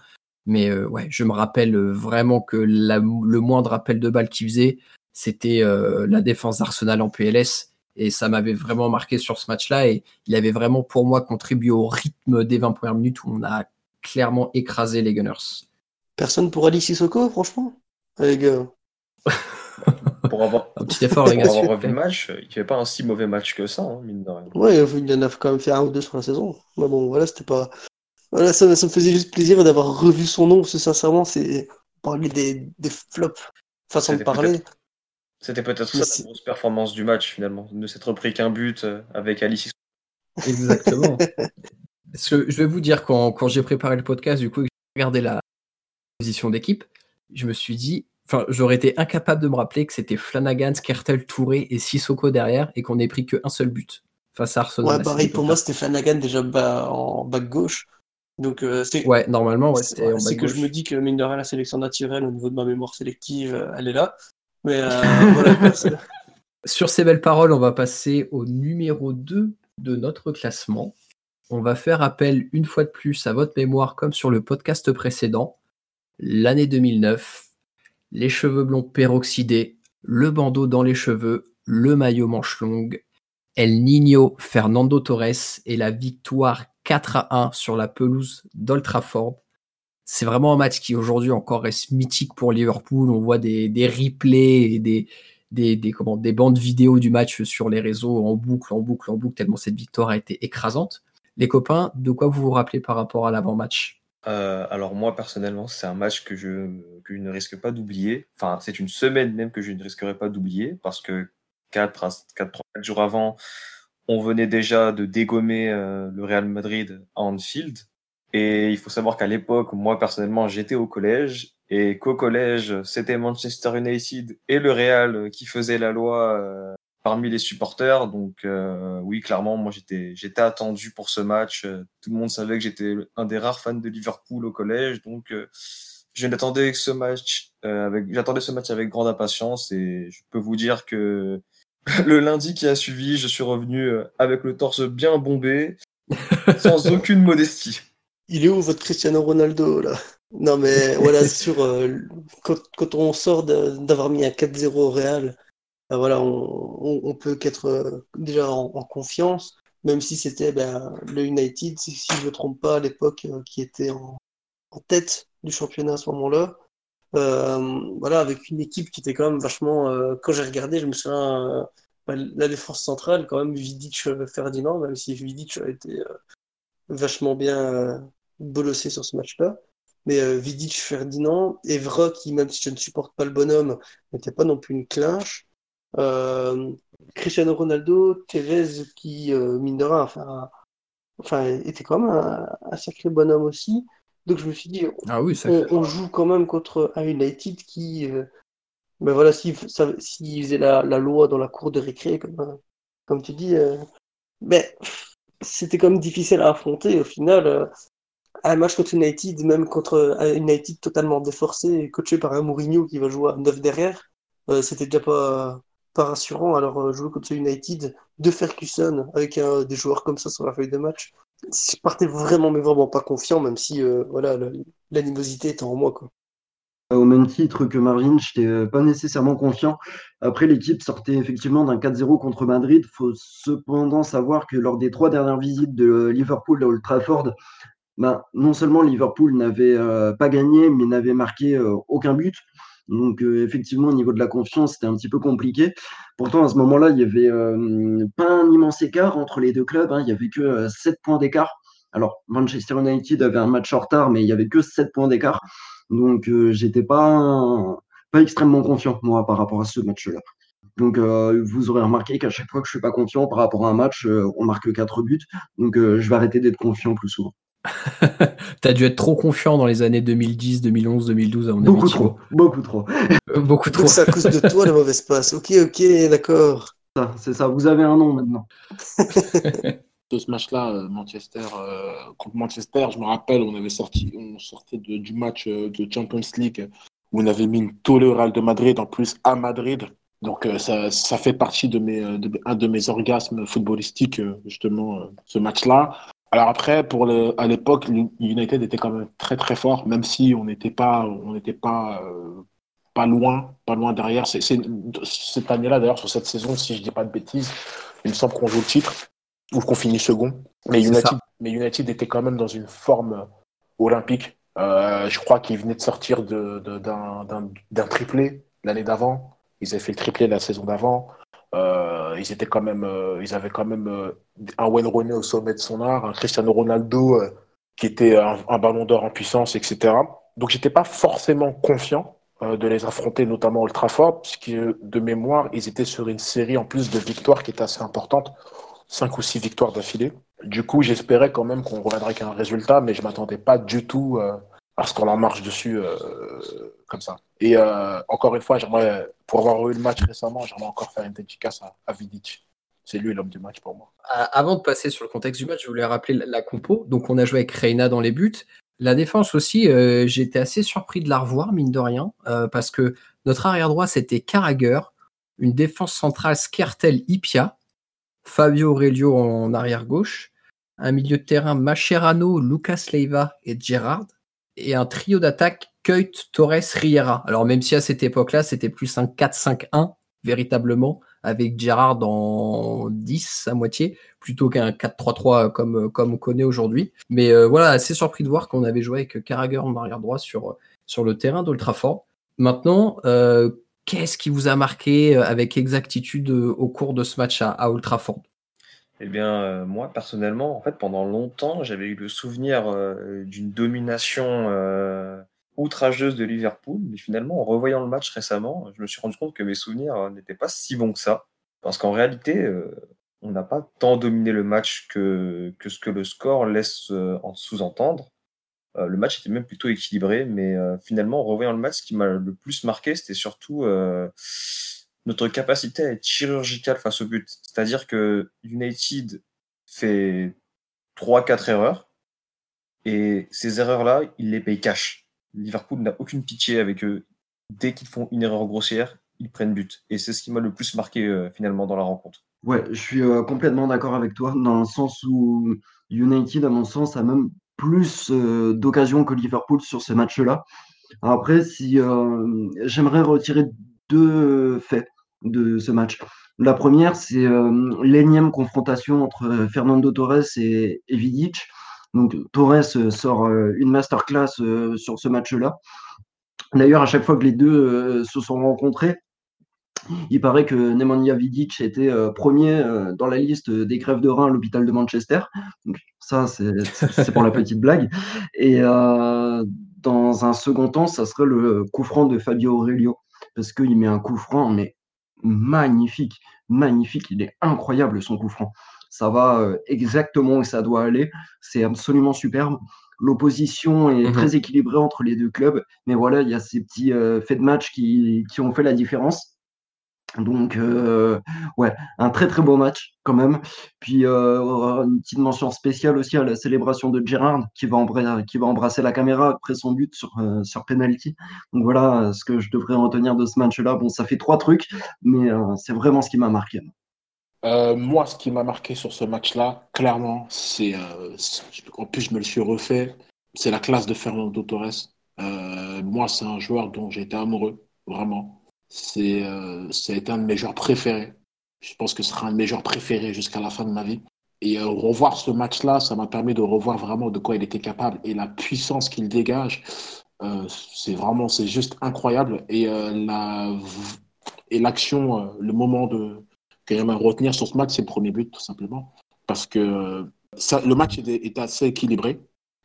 Mais euh, ouais, je me rappelle vraiment que le moindre appel de balle qu'il faisait, c'était la défense d'Arsenal en PLS et ça m'avait vraiment marqué sur ce match-là. Et il avait vraiment, pour moi, contribué au rythme des 20 premières minutes où on a clairement écrasé les Gunners. Personne pour Ali Sissoko, franchement? Les gars. Pour avoir un petit effort, les gars. Pour avoir le match, il fait pas un si mauvais match que ça, hein, mine de rien. Ouais, il en a quand même fait un ou deux sur la saison. Mais bon, voilà, c'était pas. Voilà, ça, ça, me faisait juste plaisir d'avoir revu son nom, parce que sincèrement, c'est parler des, des flops, façon de parler. C'était peut-être ça la grosse performance du match finalement, ne s'être pris qu'un but euh, avec Alice. Exactement. Parce que je vais vous dire, quand, quand j'ai préparé le podcast, du coup, j'ai regardé la position d'équipe, je me suis dit, enfin, j'aurais été incapable de me rappeler que c'était Flanagan, Skertel, Touré et Sissoko derrière et qu'on n'ait pris qu'un seul but face à Arsenal. Ouais, pareil, pour moi, c'était Flanagan déjà en back gauche. Donc, euh, ouais, normalement, ouais, C'est que je me dis que, mine de rien, la sélection naturelle, au niveau de ma mémoire sélective, euh, elle est là. Euh, Sur ces belles paroles, on va passer au numéro 2 de notre classement. On va faire appel une fois de plus à votre mémoire comme sur le podcast précédent. L'année 2009, les cheveux blonds peroxydés, le bandeau dans les cheveux, le maillot manche longue, El Niño Fernando Torres et la victoire 4 à 1 sur la pelouse d'Oltraford c'est vraiment un match qui aujourd'hui encore reste mythique pour Liverpool. On voit des, des replays et des, des, des, comment, des bandes vidéo du match sur les réseaux en boucle, en boucle, en boucle, tellement cette victoire a été écrasante. Les copains, de quoi vous vous rappelez par rapport à l'avant-match? Euh, alors moi personnellement, c'est un match que je, que je ne risque pas d'oublier. Enfin, c'est une semaine même que je ne risquerai pas d'oublier parce que 4 à 4, jours avant, on venait déjà de dégommer euh, le Real Madrid à Anfield. Et il faut savoir qu'à l'époque, moi personnellement, j'étais au collège et qu'au collège, c'était Manchester United et le Real qui faisaient la loi euh, parmi les supporters. Donc euh, oui, clairement, moi j'étais j'étais attendu pour ce match. Tout le monde savait que j'étais un des rares fans de Liverpool au collège, donc euh, je n'attendais ce match avec j'attendais ce match avec grande impatience et je peux vous dire que le lundi qui a suivi, je suis revenu avec le torse bien bombé, sans aucune modestie il est où votre Cristiano Ronaldo là? Non mais voilà, euh, quand, on sort d'avoir mis un 4-0 au Real, ben voilà, on, on, peut qu'être euh, déjà en, confiance, même si c'était ben, le United, si, je ne me trompe pas, à l'époque, euh, qui était en, tête du championnat à ce moment-là. voilà, avec une équipe qui était quand même vachement. quand j'ai regardé, je me souviens, ben, la défense centrale, quand même, Vidic Ferdinand, même si Vidic a été vachement bien bolossé sur ce match-là. Mais euh, Vidic, Ferdinand, Evra, qui, même si je ne supporte pas le bonhomme, n'était pas non plus une clinche. Euh, Cristiano Ronaldo, Tevez, qui, euh, mine de rien, enfin, enfin, était quand même un, sacré bonhomme aussi. Donc je me suis dit, ah oui, on, joue quand même contre un United qui, euh, ben voilà, s'il faisait la, la, loi dans la cour de récré, comme, comme tu dis, ben, c'était quand même difficile à affronter. Au final, un match contre United, même contre un United totalement déforcé, coaché par un Mourinho qui va jouer à 9 derrière, euh, c'était déjà pas, pas rassurant. Alors, euh, jouer contre United de Ferguson avec des joueurs comme ça sur la feuille de match, je partais vraiment, mais vraiment pas confiant, même si voilà, l'animosité était en moi. Quoi. Au même titre que Marvin, je n'étais pas nécessairement confiant. Après, l'équipe sortait effectivement d'un 4-0 contre Madrid. Il faut cependant savoir que lors des trois dernières visites de Liverpool à Old Trafford, ben, non seulement Liverpool n'avait pas gagné, mais n'avait marqué aucun but. Donc effectivement, au niveau de la confiance, c'était un petit peu compliqué. Pourtant, à ce moment-là, il n'y avait pas un immense écart entre les deux clubs. Hein. Il n'y avait que 7 points d'écart. Alors, Manchester United avait un match en retard, mais il n'y avait que 7 points d'écart. Donc, j'étais pas, pas extrêmement confiant, moi, par rapport à ce match-là. Donc, vous aurez remarqué qu'à chaque fois que je suis pas confiant par rapport à un match, on marque 4 buts. Donc, je vais arrêter d'être confiant plus souvent. T'as dû être trop confiant dans les années 2010, 2011, 2012 à mon Beaucoup trop, beaucoup trop. Euh, beaucoup trop. C'est à cause de toi la mauvaise passe. Ok, ok, d'accord. C'est ça, vous avez un nom maintenant. de ce match-là, euh, Manchester euh, contre Manchester, je me rappelle, on avait sorti, on sortait du match de Champions League où on avait mis une tolérale de Madrid en plus à Madrid. Donc ça, ça, fait partie de mes, de, un de mes orgasmes footballistiques justement ce match-là. Alors après, pour le, à l'époque, United était quand même très très fort, même si on n'était pas, on n'était pas, euh, pas loin, pas loin derrière. C'est, cette année-là, d'ailleurs, sur cette saison, si je dis pas de bêtises, il me semble qu'on joue le titre ou qu'on finit second. Mais United, mais United était quand même dans une forme olympique. Euh, je crois qu'il venait de sortir de, d'un, d'un triplé l'année d'avant. Ils avaient fait le triplé la saison d'avant. Euh, ils étaient quand même, euh, ils avaient quand même euh, un Wayne Rooney au sommet de son art, un Cristiano Ronaldo qui était un, ballon d'or en puissance, etc. Donc j'étais pas forcément confiant de les affronter, notamment Old Trafford, puisque de mémoire, ils étaient sur une série en plus de victoires qui était assez importante, cinq ou six victoires d'affilée. Du coup, j'espérais quand même qu'on reviendrait avec un résultat, mais je m'attendais pas du tout parce qu'on en marche dessus euh, comme ça. Et euh, encore une fois, j'aimerais, pour avoir eu le match récemment, j'aimerais encore faire une dédicace à, Vidic. C'est lui l'homme du match pour moi. Avant de passer sur le contexte du match, je voulais rappeler la, compo. Donc, on a joué avec Reina dans les buts. La défense aussi, euh, j'étais assez surpris de la revoir, mine de rien, parce que notre arrière droit, c'était Carragher, une défense centrale Skertel Ipia, Fabio Aurelio en arrière gauche, un milieu de terrain Macherano, Lucas Leiva et Gerrard, et un trio d'attaque Keut, Torres, Riera. Alors même si à cette époque-là, c'était plus un 4-5-1 véritablement, avec Gérard en 10 à moitié, plutôt qu'un 4-3-3 comme, comme on connaît aujourd'hui. Mais euh, voilà, assez surpris de voir qu'on avait joué avec Carragher en arrière droit sur, sur le terrain d'Ultrafort. Maintenant, euh, qu'est-ce qui vous a marqué avec exactitude au cours de ce match à, à Ultrafort eh bien, euh, moi, personnellement, en fait, pendant longtemps, j'avais eu le souvenir euh, d'une domination euh, outrageuse de Liverpool. Mais finalement, en revoyant le match récemment, je me suis rendu compte que mes souvenirs n'étaient pas si bons que ça. Parce qu'en réalité, on n'a pas tant dominé le match que, que ce que le score laisse en sous-entendre. le match était même plutôt équilibré, mais finalement, en revoyant le match, ce qui m'a le plus marqué, c'était surtout notre capacité à être chirurgical face au but. C'est-à-dire que United fait 3-4 erreurs et ces erreurs-là, il les paye cash. Liverpool n'a aucune pitié avec eux. Dès qu'ils font une erreur grossière, ils prennent but. Et c'est ce qui m'a le plus marqué euh, finalement dans la rencontre. Ouais, je suis euh, complètement d'accord avec toi, dans le sens où United, à mon sens, a même plus euh, d'occasions que Liverpool sur ce match-là. Après, si j'aimerais retirer deux faits de ce match. La première, c'est euh, l'énième confrontation entre euh, Fernando Torres et, Vidic. Donc Torres euh, sort une masterclass sur ce match-là. D'ailleurs, à chaque fois que les deux se sont rencontrés, il paraît que Nemanja Vidic était premier dans la liste des grèves de rein à l'hôpital de Manchester. Donc, ça, c'est pour la petite blague. Et dans un second temps, ça serait le coup franc de Fabio Aurelio, parce qu'il met un coup franc, mais magnifique, magnifique. Il est incroyable son coup franc. Ça va euh, exactement où ça doit aller. C'est absolument superbe. L'opposition est mmh très équilibrée entre les deux clubs. Mais voilà, il y a ces petits euh, faits de match qui, qui ont fait la différence. Donc, euh, ouais, un très très beau match quand même. Puis, euh, une petite mention spéciale aussi à la célébration de Gérard qui va, embrasser, qui va embrasser la caméra après son but sur, euh, sur penalty. Donc voilà ce que je devrais retenir de ce match-là. Bon, ça fait trois trucs, mais c'est vraiment ce qui m'a marqué. Moi, ce qui m'a marqué sur ce match-là, clairement, c'est. En plus, je me le suis refait. C'est la classe de Fernando Torres. Moi, c'est un joueur dont été amoureux, vraiment. C'est, été un de mes joueurs préférés. Je pense que ce sera un de mes joueurs préférés jusqu'à la fin de ma vie. Et revoir ce match-là, ça m'a permis de revoir vraiment de quoi il était capable et la puissance qu'il dégage. c'est vraiment, c'est juste incroyable. Et la et l'action, le moment de que j'aimerais retenir sur ce match, c'est le premier but, tout simplement. Parce que le match est, assez équilibré.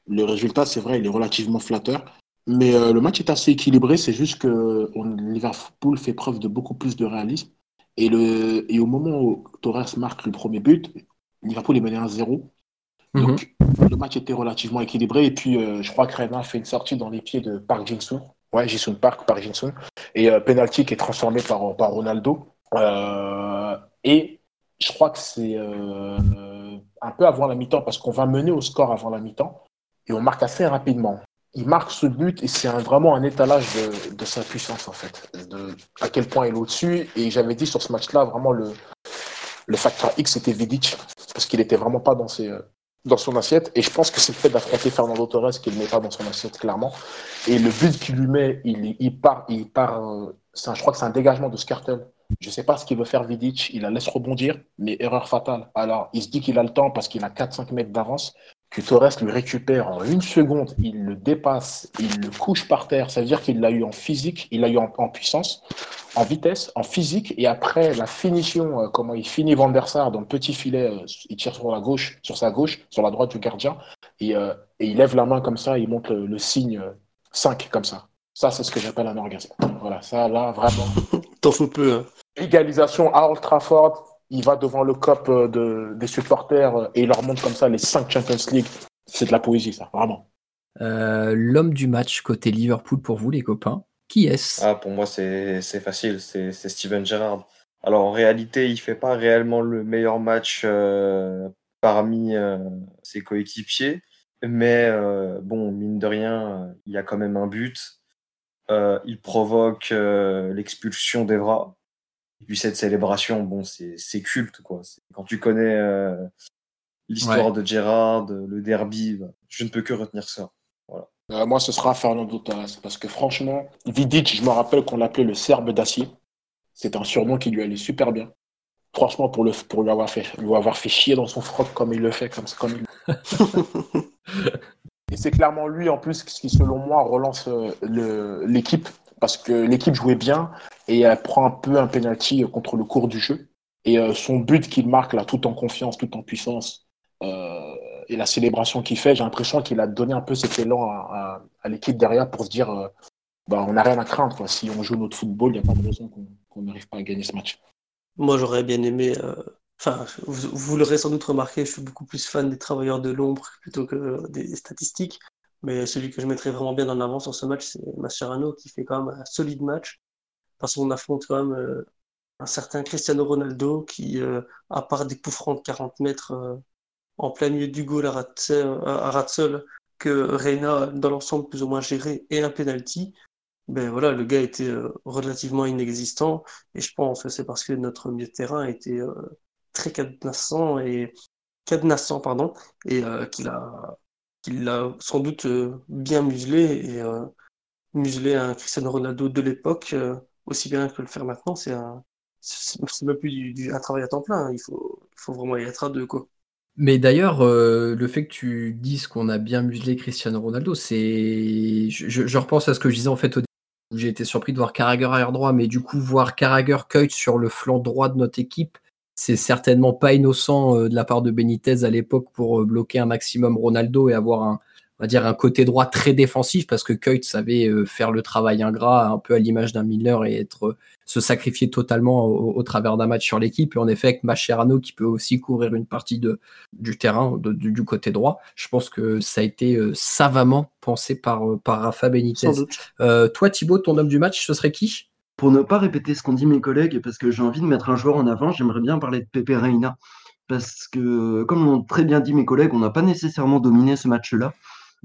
Le résultat, c'est vrai, il est relativement flatteur. Mais euh, le match est assez équilibré. C'est juste que Liverpool fait preuve de beaucoup plus de réalisme. Et, le, et au moment où Torres marque le premier but, Liverpool est mené 1-0. Mhm. Donc, le match était relativement équilibré. Et puis, euh, je crois que Reina fait une sortie dans les pieds de Park Jin-soo. Ouais, Jisoo Park, Park Jin-soo. Et euh, penalty qui est transformé par, par Ronaldo. Et je crois que c'est un peu avant la mi-temps, parce qu'on va mener au score avant la mi-temps, et on marque assez rapidement. Il marque ce but et c'est vraiment un étalage de, sa puissance, en fait, de, à quel point il est au-dessus. Et j'avais dit sur ce match-là, vraiment, le, facteur X, c'était Vidic, parce qu'il n'était vraiment pas dans, ses, dans son assiette. Et je pense que c'est le fait d'affronter Fernando Torres qu'il ne met pas dans son assiette, clairement. Et le but qu'il lui met, il, part, il part euh, je crois que c'est un dégagement de Skartel je ne sais pas ce qu'il veut faire Vidic, il la laisse rebondir, mais erreur fatale. Alors, il se dit qu'il a le temps parce qu'il a 4-5 mètres d'avance, que Torres lui récupère en une seconde, il le dépasse, il le couche par terre, ça veut dire qu'il l'a eu en physique, il l'a eu en, puissance, en vitesse, en physique, et après la finition, euh, comment il finit Van der Sar dans le petit filet, euh, il tire sur la gauche, sur sa gauche, sur la droite du gardien, et, euh, il lève la main comme ça, il montre le, le signe 5 comme ça. Ça, c'est ce que j'appelle un orgasme. Voilà, ça, là, vraiment. T'en faut peu. Hein. Égalisation à Old Trafford. Il va devant le cop euh, de, des supporters euh, et il leur montre comme ça les 5 Champions League. C'est de la poésie, ça, vraiment. Euh, l'homme du match côté Liverpool pour vous, les copains, qui est-ce? Ah, Pour moi, c'est facile, c'est Steven Gerrard. Alors en réalité, il fait pas réellement le meilleur match parmi ses coéquipiers, mais bon, mine de rien, il y a quand même un but. il provoque l'expulsion d'Evra. Et puis cette célébration, bon, c'est culte, quoi. Quand tu connais euh, l'histoire de Gérard, le derby, bah, je ne peux que retenir ça. Voilà. Euh, moi, ce sera Fernando Torres, parce que franchement, Vidic, je me rappelle qu'on l'appelait le Serbe d'acier. C'est un surnom qui lui allait super bien. Franchement, pour, le, pour lui, avoir fait, lui avoir fait chier dans son froc comme il le fait, comme, comme il... Et c'est clairement lui, en plus, qui, selon moi, relance euh, l'équipe parce que l'équipe jouait bien et elle prend un peu un penalty contre le cours du jeu. Et euh, son but qu'il marque là, tout en confiance, tout en puissance, euh, et la célébration qu'il fait, j'ai l'impression qu'il a donné un peu cet élan à, l'équipe derrière pour se dire euh, bah, on n'a rien à craindre. Si on joue notre football, il n'y a pas de raison qu'on n'arrive pas à gagner ce match. Moi, j'aurais bien aimé. Enfin, vous, l'aurez sans doute remarqué, je suis beaucoup plus fan des travailleurs de l'ombre plutôt que des statistiques. Mais celui que je mettrais vraiment bien en avant sur ce match, c'est Mascherano qui fait quand même un solide match. Parce qu'on affronte quand même euh, un certain Cristiano Ronaldo qui, euh, à part des coups francs de 40 mètres euh, en plein milieu du goal à Ratzel, que Reina, dans l'ensemble, plus ou moins géré, et un penalty, ben voilà, le gars était relativement inexistant. Et je pense que c'est parce que notre milieu de terrain était très cadenassant et cadenassant, pardon, et qu'il a qu'il l'a sans doute bien muselé et muselé un Cristiano Ronaldo de l'époque aussi bien que le faire maintenant. C'est un, même plus un travail à temps plein. Hein. Il faut, vraiment y être à deux quoi. Mais d'ailleurs, le fait que tu dises qu'on a bien muselé Cristiano Ronaldo, c'est, je, repense à ce que je disais en fait au début où j'ai été surpris de voir Carragher arrière droit, mais du coup voir Carragher Kuyt sur le flanc droit de notre équipe, c'est certainement pas innocent euh, de la part de Benitez à l'époque pour euh, bloquer un maximum Ronaldo et avoir un, on va dire un côté droit très défensif parce que Kuyt savait euh, faire le travail ingrat un peu à l'image d'un Miller et être se sacrifier totalement au, travers d'un match sur l'équipe et en effet avec Mascherano qui peut aussi courir une partie de, du terrain du côté droit je pense que ça a été savamment pensé par, par Rafa Benitez toi Thibaut ton homme du match ce serait qui? Pour ne pas répéter ce qu'ont dit mes collègues, parce que j'ai envie de mettre un joueur en avant, j'aimerais bien parler de Pepe Reina. Parce que, comme l'ont très bien dit mes collègues, on n'a pas nécessairement dominé ce match-là. Euh,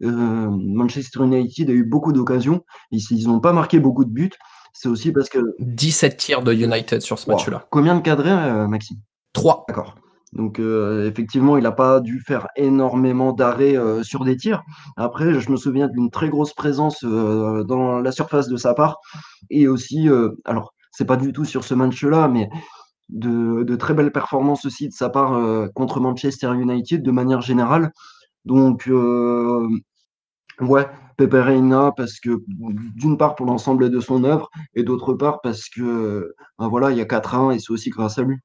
Manchester United a eu beaucoup d'occasions. Ils n'ont pas marqué beaucoup de buts. C'est aussi parce que. 17 tirs de United sur ce match-là. Combien de cadrés, euh, Maxime? 3. D'accord. Donc effectivement, il n'a pas dû faire énormément d'arrêts sur des tirs. Après, je me souviens d'une très grosse présence dans la surface de sa part. Et aussi, alors, c'est pas du tout sur ce match-là, mais de, très belles performances aussi de sa part contre Manchester United de manière générale. Donc, ouais, Pepe Reina, parce que d'une part pour l'ensemble de son œuvre, et d'autre part parce que ben voilà, il y a 4-1 et c'est aussi grâce à lui.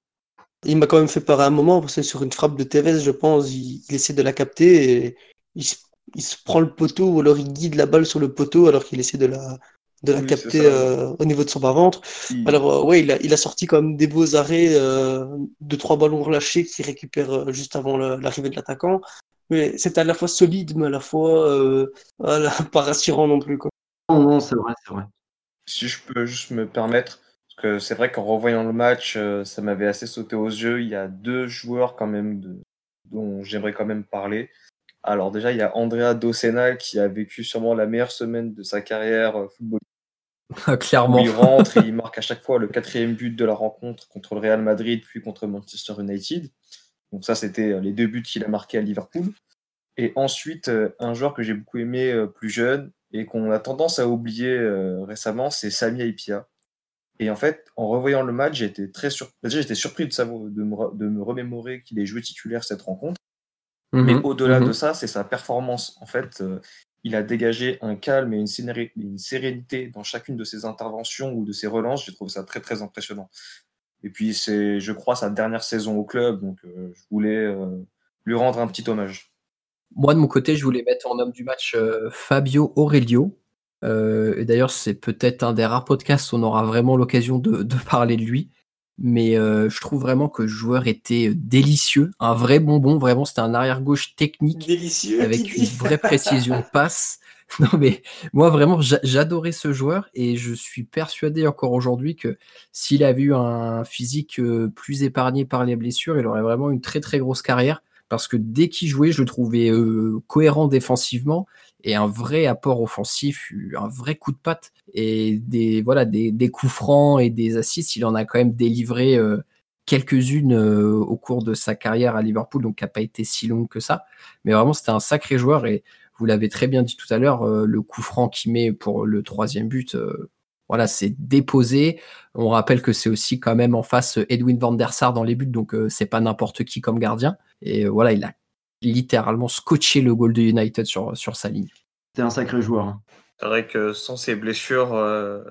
Il m'a quand même fait peur à un moment, parce que sur une frappe de Tevez, je pense, il, essaie de la capter et il, se prend le poteau ou alors il guide la balle sur le poteau alors qu'il essaie de la, de la capter euh, au niveau de son bas-ventre. Alors, euh, ouais, il a, il a sorti comme des beaux arrêts euh, de trois ballons relâchés qu'il récupère juste avant l'arrivée de l'attaquant. Mais c'est à la fois solide, mais à la fois pas rassurant non plus. Quoi. Non, non, c'est vrai, c'est vrai. Si je peux juste me permettre, parce que c'est vrai qu'en revoyant le match, euh, ça m'avait assez sauté aux yeux. Il y a deux joueurs quand même de, dont j'aimerais quand même parler. Alors déjà, il y a Andrea Docena qui a vécu sûrement la meilleure semaine de sa carrière euh, footballistique. Clairement. il rentre et il marque à chaque fois le quatrième but de la rencontre contre le Real Madrid, puis contre Manchester United. Donc ça, c'était euh, les deux buts qu'il a marqués à Liverpool. Et ensuite, un joueur que j'ai beaucoup aimé plus jeune et qu'on a tendance à oublier récemment, c'est Sami Aipia et en fait, en revoyant le match, j'étais très j'étais surpris de, savoir, de, me, de me remémorer qu'il ait joué titulaire cette rencontre. Mais mhm. au-delà de mhm. ça, c'est sa performance. En fait, euh, il a dégagé un calme et une, une, sérénité dans chacune de ses interventions ou de ses relances. J'ai trouvé ça très, très impressionnant. Et puis, c'est, je crois, sa dernière saison au club. Donc, euh, je voulais euh, lui rendre un petit hommage. Moi, de mon côté, je voulais mettre en homme du match Fabio Aurelio, euh, et d'ailleurs, c'est peut-être un des rares podcasts où on aura vraiment l'occasion de, parler de lui. Mais euh, je trouve vraiment que le joueur était délicieux, un vrai bonbon. Vraiment, c'était un arrière-gauche technique avec une vraie précision de passe. Non, mais moi, vraiment, j'adorais ce joueur et je suis persuadé encore aujourd'hui que s'il avait eu un physique euh, plus épargné par les blessures, il aurait vraiment une très très grosse carrière parce que dès qu'il jouait, je le trouvais cohérent défensivement et un vrai apport offensif, un vrai coup de patte et des voilà des, des coups francs et des assists. Il en a quand même délivré euh, quelques-unes euh, au cours de sa carrière à Liverpool, donc qui n'a pas été si longue que ça. Mais vraiment, c'était un sacré joueur et vous l'avez très bien dit tout à l'heure, euh, le coup franc qu'il met pour le troisième but, voilà, c'est déposé. On rappelle que c'est aussi quand même en face Edwin van der Sar dans les buts, donc c'est pas n'importe qui comme gardien. Et voilà, il a littéralement scotché le goal de United sur, sur sa ligne. C'est un sacré joueur. Hein. C'est vrai que sans ses blessures, euh,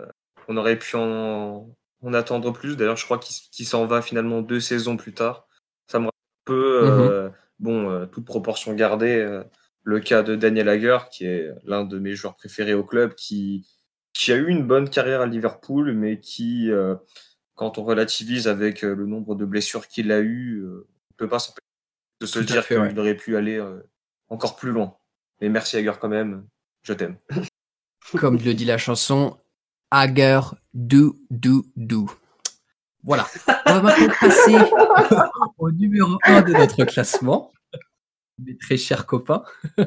on aurait pu en, attendre plus. D'ailleurs, je crois qu'il s'en va finalement deux saisons plus tard. Ça me rappelle un peu, euh, mhm. bon, euh, toute proportion gardée, le cas de Daniel Hager, qui est l'un de mes joueurs préférés au club, qui, qui a eu une bonne carrière à Liverpool, mais qui, quand on relativise avec le nombre de blessures qu'il a eu, on ne peut pas s'empêcher de se dire qu'il aurait pu aller euh, encore plus loin. Mais merci Hager quand même, je t'aime. Comme le dit la chanson, Hager, do, do, do. Voilà. On va maintenant passer au numéro 1 de notre classement. Mes très chers copains.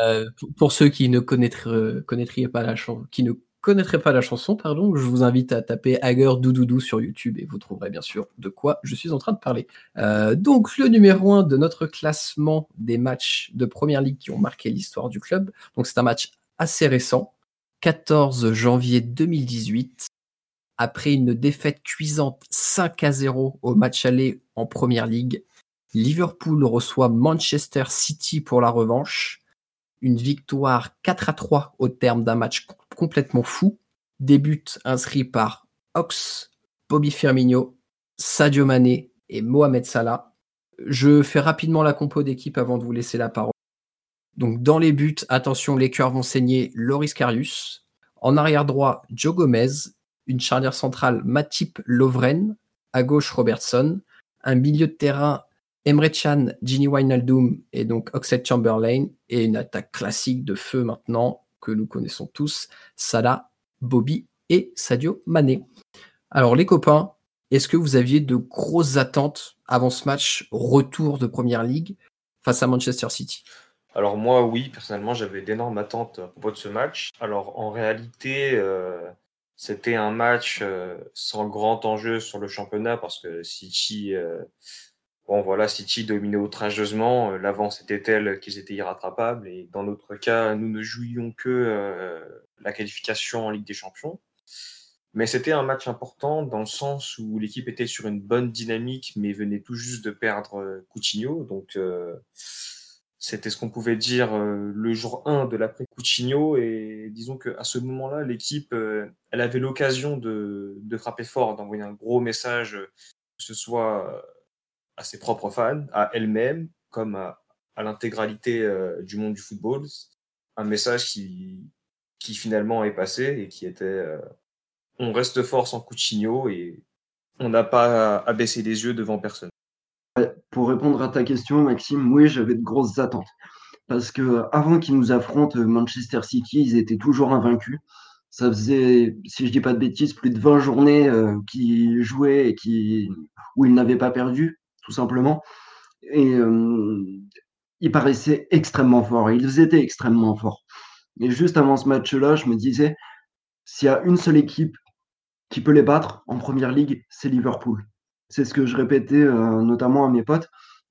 Euh, pour ceux qui ne connaîtraient, connaîtraient pas la chanson, qui ne connaîtrez pas la chanson, pardon, je vous invite à taper Hager Doudoudou sur YouTube et vous trouverez bien sûr de quoi je suis en train de parler. Euh, donc le numéro 1 de notre classement des matchs de Première Ligue qui ont marqué l'histoire du club. Donc c'est un match assez récent, 14 janvier 2018. Après une défaite cuisante 5 à 0 au match aller en Première Ligue, Liverpool reçoit Manchester City pour la revanche une victoire 4 à 3 au terme d'un match complètement fou. Des buts inscrits par Ox, Bobby Firmino, Sadio Mané et Mohamed Salah. Je fais rapidement la compo d'équipe avant de vous laisser la parole. Donc dans les buts, attention, les cœurs vont saigner Loris Karius. En arrière droit, Joe Gomez. Une charnière centrale, Matip Lovren. À gauche, Robertson. Un milieu de terrain, Emre Chan, Ginny Wijnaldum et donc Oxlade Chamberlain et une attaque classique de feu maintenant que nous connaissons tous, Salah, Bobby et Sadio Mané. Alors les copains, est-ce que vous aviez de grosses attentes avant ce match retour de Première Ligue face à Manchester City? Alors moi oui, personnellement j'avais d'énormes attentes à propos de ce match. Alors en réalité, euh, c'était un match sans grand enjeu sur le championnat parce que City, bon voilà, City dominait outrageusement. L'avance était telle qu'ils étaient irrattrapables et dans notre cas, nous ne jouions que la qualification en Ligue des Champions. Mais c'était un match important dans le sens où l'équipe était sur une bonne dynamique, mais venait tout juste de perdre Coutinho. Donc, c'était ce qu'on pouvait dire euh, le jour 1 de l'après Coutinho. Et disons qu'à ce moment-là, l'équipe, euh, elle avait l'occasion de, de, frapper fort, d'envoyer un gros message, que ce soit à ses propres fans, à elle-même, comme à, l'intégralité euh, du monde du football. Un message qui, finalement est passé et qui était on reste fort sans Coutinho et on n'a pas à baisser les yeux devant personne. Pour répondre à ta question, Maxime, oui, j'avais de grosses attentes. Parce que avant qu'ils nous affrontent Manchester City, ils étaient toujours invaincus. Ça faisait, si je dis pas de bêtises, plus de 20 journées euh, qu'ils jouaient et qui, où ils n'avaient pas perdu, tout simplement. Et euh, ils paraissaient extrêmement forts. Ils étaient extrêmement forts. Et juste avant ce match-là, je me disais, s'il y a une seule équipe qui peut les battre en première ligue, c'est Liverpool. C'est ce que je répétais euh, notamment à mes potes.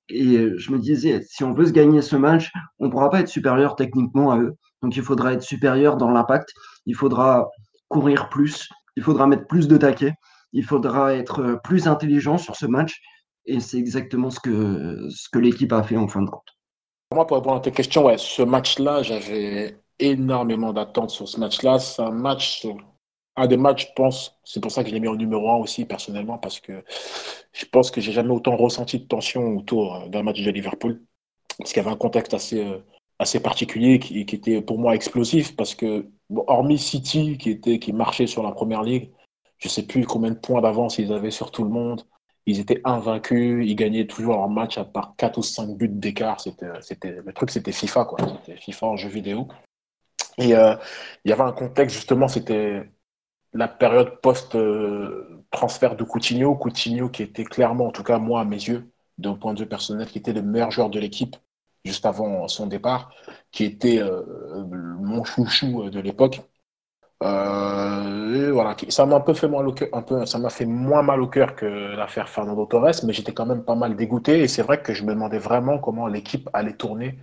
Et je me disais, si on veut se gagner ce match, on ne pourra pas être supérieur techniquement à eux. Donc il faudra être supérieur dans l'impact, il faudra courir plus, il faudra mettre plus de taquets, il faudra être plus intelligent sur ce match. Et c'est exactement ce que, ce que l'équipe a fait en fin de compte. Moi, pour répondre à tes questions, ouais, ce match-là, j'avais énormément d'attentes sur ce match-là. C'est un match un des matchs, je pense, c'est pour ça que je l'ai mis en numéro un aussi, personnellement, parce que je pense que j'ai jamais autant ressenti de tension autour euh, d'un match de Liverpool. Parce qu'il y avait un contexte assez, euh, assez particulier qui, était pour moi explosif, parce que, hormis City, qui, était, qui marchait sur la première ligue, je sais plus combien de points d'avance ils avaient sur tout le monde. Ils étaient invaincus, ils gagnaient toujours leur match à part 4 ou 5 buts d'écart. Le truc, c'était FIFA, quoi. C'était FIFA en jeu vidéo. Et euh, il y avait un contexte, justement, c'était la période post-transfert de Coutinho. Coutinho qui était clairement, en tout cas moi à mes yeux, d'un point de vue personnel, qui était le meilleur joueur de l'équipe juste avant son départ, qui était euh, mon chouchou de l'époque. Euh, voilà, ça m'a un peu fait mal au cœur, un peu, ça m'a fait moins mal au cœur que l'affaire Fernando Torres, mais j'étais quand même pas mal dégoûté et c'est vrai que je me demandais vraiment comment l'équipe allait tourner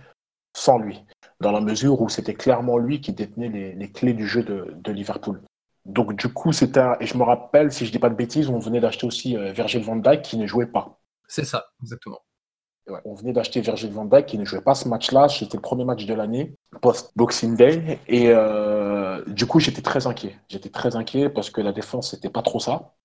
sans lui, dans la mesure où c'était clairement lui qui détenait les, clés du jeu de Liverpool. Donc du coup, c'était un... et je me rappelle, si je dis pas de bêtises, on venait d'acheter aussi euh, Virgil van Dijk qui ne jouait pas. C'est ça, exactement. on venait d'acheter Virgil van Dijk qui ne jouait pas ce match-là. C'était le premier match de l'année post-Boxing Day et euh, du coup, j'étais très inquiet. J'étais très inquiet parce que la défense c'était pas trop ça.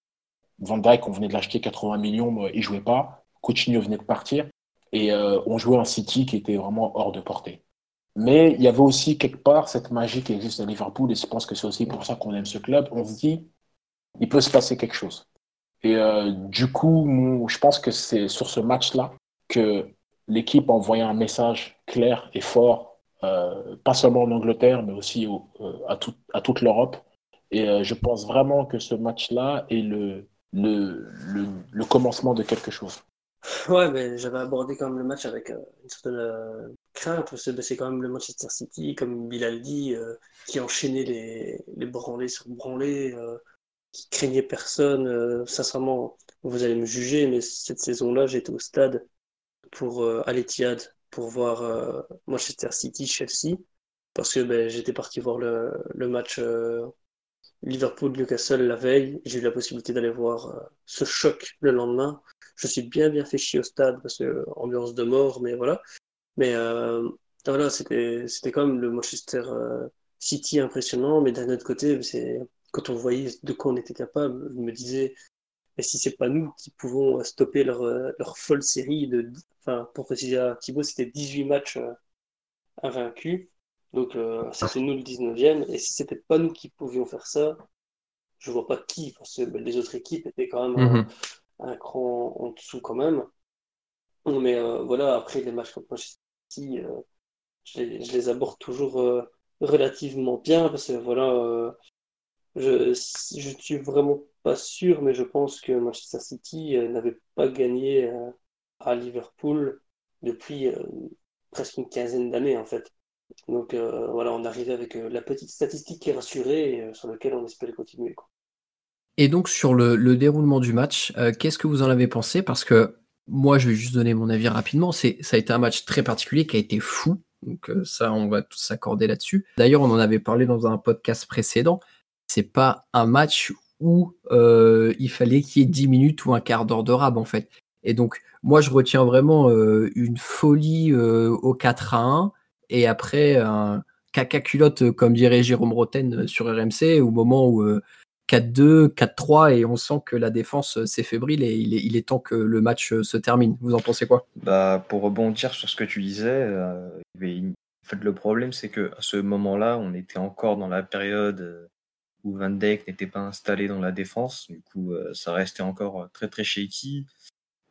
Van Dijk, on venait de l'acheter 80 millions, il jouait pas. Coutinho venait de partir et euh, on jouait un City qui était vraiment hors de portée. Mais il y avait aussi quelque part cette magie qui existe à Liverpool, et je pense que c'est aussi pour ça qu'on aime ce club. On se dit, il peut se passer quelque chose. Et euh, du coup, je pense que c'est sur ce match-là que l'équipe a envoyé un message clair et fort, euh, pas seulement en Angleterre, mais aussi euh, à, toute l'Europe. Et je pense vraiment que ce match-là est le, commencement de quelque chose. Ouais, mais j'avais abordé quand même le match avec une certaine crainte, parce que c'est quand même le Manchester City, comme Bilal dit, euh, qui enchaînait les, les branlés sur branlés, euh, qui craignait personne. Euh, sincèrement, vous allez me juger, mais cette saison-là, j'étais au stade pour aller Etihad pour voir Manchester City, Chelsea, parce que ben, j'étais parti voir le, match Liverpool-Newcastle la veille. J'ai eu la possibilité d'aller voir ce choc le lendemain. Je suis bien bien fait chier au stade parce que ambiance de mort, mais voilà. Mais euh, voilà, c'était, c'était quand même le Manchester euh, City impressionnant, mais d'un autre côté, c'est, quand on voyait de quoi on était capable, je me disais, et si c'est pas nous qui pouvons stopper leur, euh, leur folle série de, enfin, pour préciser à Thibaut, c'était 18 matchs invaincus. Donc, c'est nous le 19e. Et si c'était pas nous qui pouvions faire ça, je vois pas qui, parce que ben, les autres équipes étaient quand même un, mhm. un, cran en dessous quand même. Mais voilà, après les matchs contre Manchester euh, je, les, je, les, aborde toujours euh, relativement bien parce que voilà, euh, je, je suis vraiment pas sûr, mais je pense que Manchester City n'avait pas gagné à Liverpool depuis presque une quinzaine d'années en fait. Donc voilà, on arrivait avec la petite statistique qui est rassurée sur laquelle on espérait continuer. Et donc sur le, déroulement du match, qu'est-ce que vous en avez pensé? Parce que moi, je vais juste donner mon avis rapidement. C'est, ça a été un match très particulier qui a été fou. Donc ça, on va tous s'accorder là-dessus. D'ailleurs, on en avait parlé dans un podcast précédent. C'est pas un match où euh, il fallait qu'il y ait 10 minutes ou un quart d'heure de rab en fait. Et donc moi je retiens vraiment euh, une folie euh, au 4 à 1 et après un caca culotte comme dirait Jérôme Roten sur RMC au moment où 4-2, 4-3 et on sent que la défense s'est fébrile et il est, il est, temps que le match se termine. Vous en pensez quoi? Bah, Pour rebondir sur ce que tu disais, en fait, le problème c'est que à ce moment-là, on était encore dans la période où Van Dijk n'était pas installé dans la défense. Du coup, euh, ça restait encore euh, très très shaky.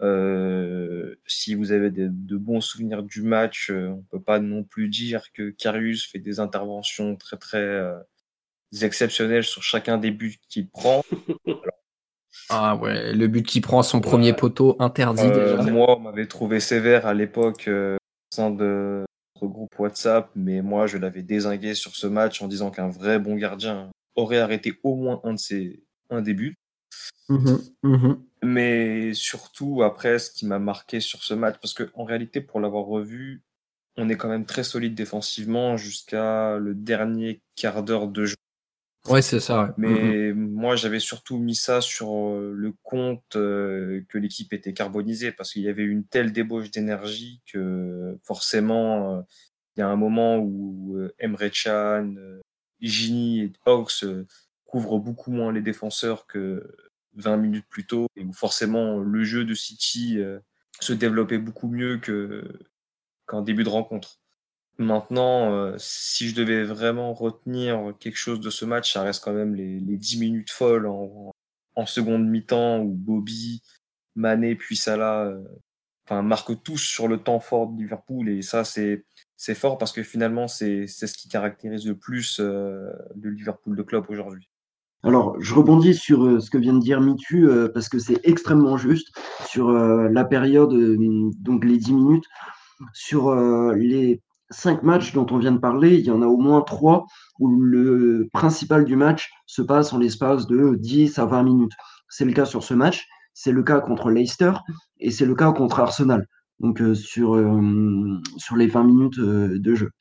Euh, si vous avez de, bons souvenirs du match, on peut pas non plus dire que Karius fait des interventions très très exceptionnelles sur chacun des buts qu'il prend. ah ouais, le but qu'il prend à son premier poteau interdit déjà. Moi, on m'avait trouvé sévère à l'époque au sein de notre groupe WhatsApp, mais moi je l'avais désingué sur ce match en disant qu'un vrai bon gardien aurait arrêté au moins un de ses un des buts. Mmh mmh Mais surtout, après, ce qui m'a marqué sur ce match, parce qu'en réalité, pour l'avoir revu, on est quand même très solide défensivement jusqu'à le dernier quart d'heure de jeu. Ouais, c'est ça. Mais mmh moi, j'avais surtout mis ça sur euh, le compte euh, que l'équipe était carbonisée, parce qu'il y avait une telle débauche d'énergie que forcément, euh, il y a un moment où Emre Can, Gini et Hawks euh, couvrent beaucoup moins les défenseurs que 20 minutes plus tôt, et où forcément le jeu de City euh, se développait beaucoup mieux qu'en début de rencontre. Maintenant, euh, si je devais vraiment retenir quelque chose de ce match, ça reste quand même les, les 10 minutes folles en, en seconde mi-temps où Bobby, Mané puis Salah enfin, marquent tous sur le temps fort de Liverpool. Et ça, c'est c'est fort parce que finalement, c'est ce qui caractérise le plus euh, le Liverpool de club aujourd'hui. Alors, je rebondis sur euh, ce que vient de dire Mitu euh, parce que c'est extrêmement juste sur la période, donc les 10 minutes. Sur les cinq matchs dont on vient de parler, il y en a au moins trois où le principal du match se passe en l'espace de 10 à 20 minutes. C'est le cas sur ce match, c'est le cas contre Leicester et c'est le cas contre Arsenal donc sur, sur les 20 minutes de jeu.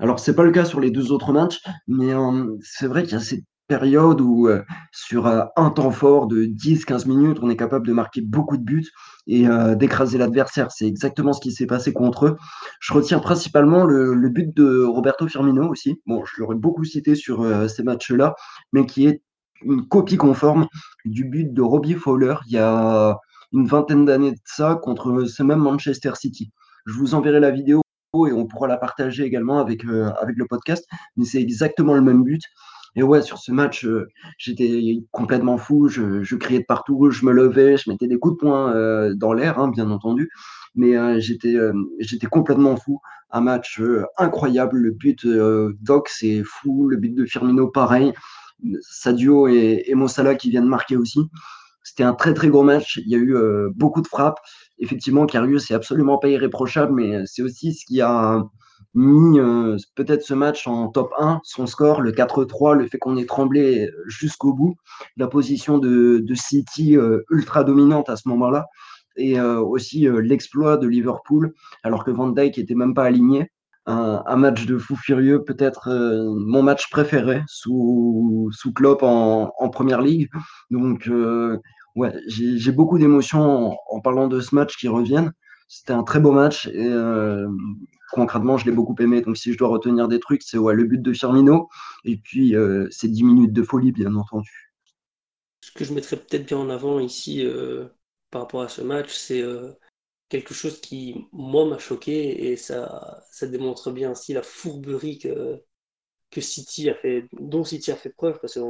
Alors, c'est pas le cas sur les deux autres matchs, mais c'est vrai qu'il y a cette période où, sur un temps fort de 10-15 minutes, on est capable de marquer beaucoup de buts et d'écraser l'adversaire. C'est exactement ce qui s'est passé contre eux. Je retiens principalement le, le, but de Roberto Firmino aussi. Bon, je l'aurais beaucoup cité sur ces matchs-là, mais qui est une copie conforme du but de Robbie Fowler il y a une vingtaine d'années de ça contre ce même Manchester City. Je vous enverrai la vidéo et on pourra la partager également avec, euh, avec le podcast, mais c'est exactement le même but. Et ouais, sur ce match, euh, j'étais complètement fou, je, je, criais de partout, je me levais, je mettais des coups de poing euh, dans l'air, hein, bien entendu, mais j'étais j'étais complètement fou. Un match incroyable, le but d'Ox c'est fou, le but de Firmino pareil, Sadio et, et Mossala qui viennent marquer aussi. C'était un très très gros match. Il y a eu euh, beaucoup de frappes. Effectivement, Karius c'est absolument pas irréprochable, mais c'est aussi ce qui a mis euh, peut-être ce match en top 1, son score, le 4-3, le fait qu'on ait tremblé jusqu'au bout, la position de, City euh, ultra dominante à ce moment-là, et aussi l'exploit de Liverpool, alors que Van Dijk était même pas aligné un, match de fou furieux, peut-être euh, mon match préféré sous, sous Klopp en, en première ligue. Donc, euh, ouais, j'ai beaucoup d'émotions en, parlant de ce match qui reviennent. C'était un très beau match et euh, concrètement, je l'ai beaucoup aimé. Donc, si je dois retenir des trucs, c'est ouais, le but de Firmino et puis ces 10 minutes de folie, bien entendu. Ce que je mettrais peut-être bien en avant ici par rapport à ce match, c'est quelque chose qui, moi, m'a choqué et ça, ça démontre bien aussi la fourberie que, que City a fait, dont City a fait preuve, parce que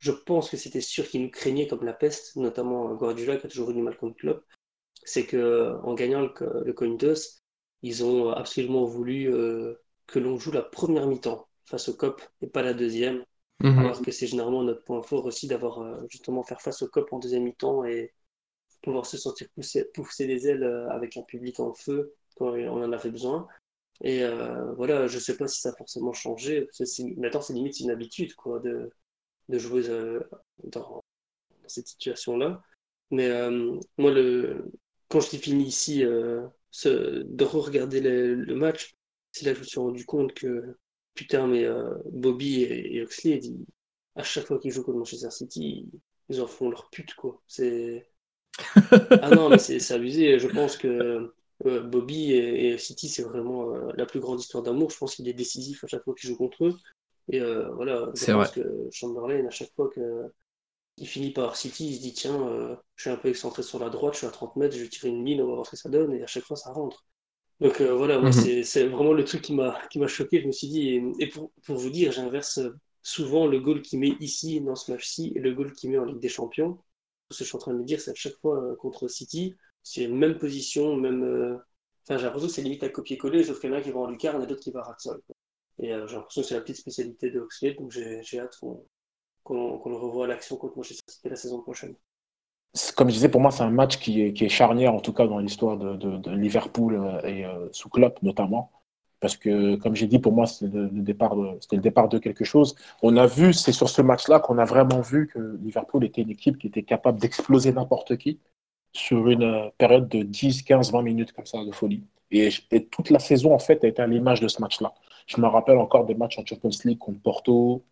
je pense que c'était sûr qu'ils nous craignaient comme la peste, notamment Guardiola qui a toujours eu du mal contre club. C'est que en gagnant le, le coin toss, ils ont absolument voulu euh, que l'on joue la première mi-temps face au COP et pas la deuxième. Mhm. Alors que c'est généralement notre point fort aussi d'avoir euh, justement faire face au COP en deuxième mi-temps et pouvoir se sentir pousser, pousser les ailes euh, avec un public en feu quand on en avait besoin. Et voilà, je sais pas si ça a forcément changé. Maintenant, c'est limite une habitude quoi, de, de jouer dans, cette situation-là. Mais moi, le, quand je fini ici, de re-regarder le, match, c'est là que je me suis rendu compte que, putain, mais Bobby et, et Oxley, à chaque fois qu'ils jouent contre Manchester City, ils en font leur pute, quoi. C'est. Ah non, mais c'est abusé. Je pense que euh, Bobby et, City, c'est vraiment euh, la plus grande histoire d'amour. Je pense qu'il est décisif à chaque fois qu'il joue contre eux. Et euh, voilà, je pense que Chamberlain, à chaque fois qu'il finit par City, il se dit tiens, je suis un peu excentré sur la droite, je suis à 30 mètres, je vais tirer une ligne, on va voir ce que ça donne. Et à chaque fois, ça rentre. Donc voilà, mhm. c'est vraiment le truc qui m'a choqué. Je me suis dit, et, pour, pour, vous dire, j'inverse souvent le goal qu'il met ici dans ce match-ci et le goal qu'il met en Ligue des Champions. Ce que je suis en train de me dire, c'est à chaque fois euh, contre City, c'est même position, même. Euh, enfin, j'ai l'impression que c'est limite à copier-coller, sauf qu'il y en a qui va en lucarne et d'autres qui va à Ratsol. Et euh, j'ai l'impression que c'est la petite spécialité de Oxlade, donc j'ai hâte qu'on le revoie à l'action contre Manchester City la saison prochaine. Comme je disais, pour moi, c'est un match qui est, qui est, charnière, en tout cas dans l'histoire de, de, Liverpool et sous Klopp notamment parce que, comme j'ai dit, pour moi, c'était le, départ de, quelque chose. On a vu, c'est sur ce match-là qu'on a vraiment vu que Liverpool était une équipe qui était capable d'exploser n'importe qui sur une euh, période de 10, 15, 20 minutes comme ça de folie. Et, toute la saison, en fait, a été à l'image de ce match-là. Je me rappelle encore des matchs en Champions League contre Porto,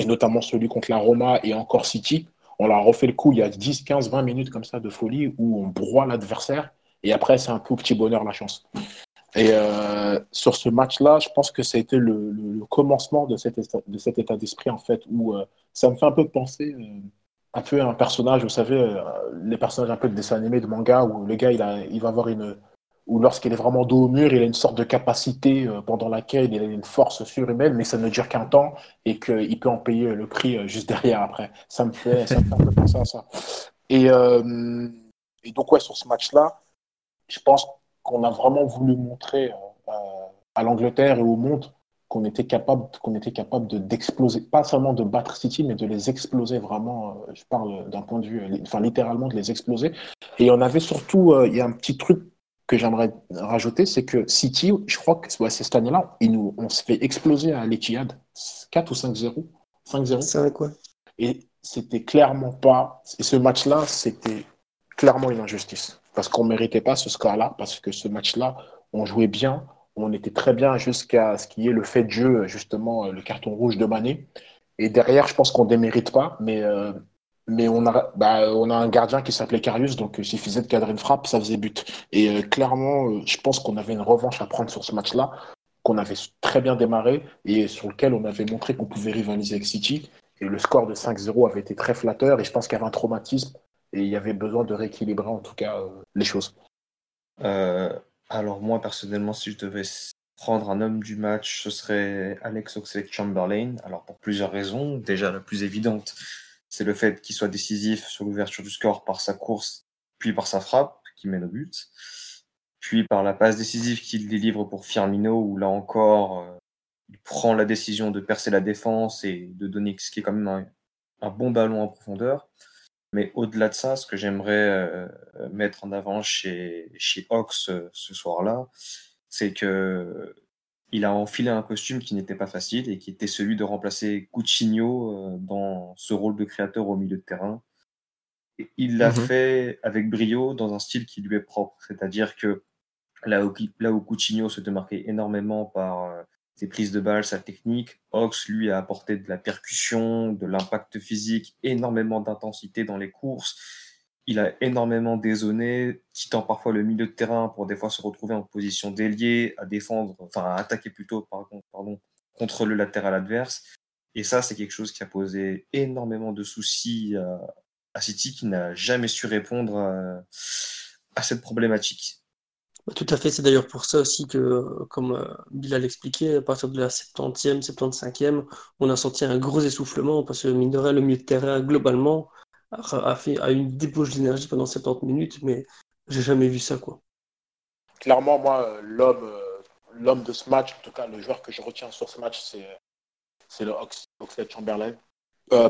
et notamment celui contre la Roma et encore City. On leur a refait le coup il y a 10, 15, 20 minutes comme ça de folie où on broie l'adversaire. Et après, c'est un peu petit bonheur, la chance. Et euh, sur ce match-là, je pense que ça a été le, commencement de cet, état, de cet état d'esprit, en fait, où euh, ça me fait un peu penser euh, un peu à un personnage, vous savez, les personnages un peu de dessin animé, de manga, où le gars, il, a, il va avoir une. ou lorsqu'il est vraiment dos au mur, il a une sorte de capacité pendant laquelle il a une force surhumaine, mais ça ne dure qu'un temps et qu'il peut en payer le prix juste derrière après. Ça me fait, ça me fait un peu penser à ça. Et, et donc, ouais, sur ce match-là, je pense qu'on a vraiment voulu montrer euh, à l'Angleterre et au monde qu'on était capable, qu'on était capable de, d'exploser, pas seulement de battre City, mais de les exploser vraiment. Euh, je parle d'un point de vue, euh, enfin littéralement de les exploser. Et on avait surtout, il y a un petit truc que j'aimerais rajouter, c'est que City, je crois que c'est cette année-là, nous, on se fait exploser à l'Etihad, 4 ou 5-0. 5-0. C'est quoi Et c'était clairement pas. Et ce match-là, c'était clairement une injustice parce qu'on ne méritait pas ce score-là, parce que ce match-là, on jouait bien, on était très bien jusqu'à ce qu'il y ait le fait de jeu, justement, euh, le carton rouge de Mané. Et derrière, je pense qu'on ne démérite pas, mais, euh, mais on, a, bah, on a un gardien qui s'appelait Carius, donc il suffisait de cadrer une frappe, ça faisait but. Et euh, clairement, je pense qu'on avait une revanche à prendre sur ce match-là, qu'on avait très bien démarré et sur lequel on avait montré qu'on pouvait rivaliser avec City. Et le score de 5-0 avait été très flatteur et je pense qu'il y avait un traumatisme et il y avait besoin de rééquilibrer en tout cas euh, les choses. Euh, alors moi personnellement, si je devais prendre un homme du match, ce serait Alex Oxlade-Chamberlain. Alors pour plusieurs raisons. Déjà la plus évidente, c'est le fait qu'il soit décisif sur l'ouverture du score par sa course, puis par sa frappe qui mène au but, puis par la passe décisive qu'il délivre pour Firmino, où là encore, euh, il prend la décision de percer la défense et de donner ce qui est quand même un bon ballon en profondeur. Mais au-delà de ça, ce que j'aimerais euh, mettre en avant chez, chez Ox euh, ce soir-là, c'est que il a enfilé un costume qui n'était pas facile et qui était celui de remplacer Coutinho euh, dans ce rôle de créateur au milieu de terrain. Et il l'a mmh fait avec brio dans un style qui lui est propre. C'est-à-dire que là où, là où Coutinho se démarquait énormément par ses prises de balles, sa technique. Ox, lui, a apporté de la percussion, de l'impact physique, énormément d'intensité dans les courses. Il a énormément dézonné, quittant parfois le milieu de terrain pour des fois se retrouver en position d'ailier, à défendre, enfin à attaquer plutôt, contre le latéral adverse. Et ça, c'est quelque chose qui a posé énormément de soucis à, City, qui n'a jamais su répondre à cette problématique. Tout à fait, c'est d'ailleurs pour ça aussi que, comme euh, Bilal l'expliquait, à partir de la 70e, 75e, on a senti un gros essoufflement parce que mine de rien, le milieu de terrain, globalement, a, fait, une débauche d'énergie pendant 70 minutes, mais j'ai jamais vu ça. quoi. Clairement, moi, euh, l'homme, euh, de ce match, en tout cas le joueur que je retiens sur ce match, c'est, le Oxlade Chamberlain.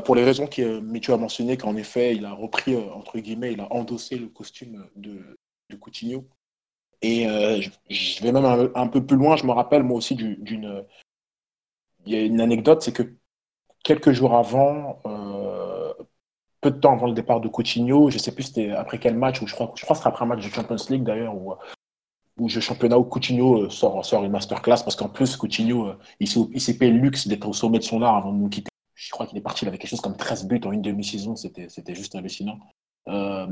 pour les raisons que Michu a mentionné, qu'en effet, il a repris, entre guillemets, il a endossé le costume de Coutinho Et je vais même un, peu plus loin. Je me rappelle moi aussi d'une. Une anecdote, c'est que quelques jours avant, peu de temps avant le départ de Coutinho, je ne sais plus c'était après quel match, ou je crois, je crois que c'était après un match de Champions League d'ailleurs, où le championnat où Coutinho sort, sort une masterclass, parce qu'en plus, Coutinho, il s'est payé le luxe d'être au sommet de son art avant de nous quitter je crois qu'il est parti, il avait quelque chose comme 13 buts en une demi-saison, c'était juste hallucinant. Euh,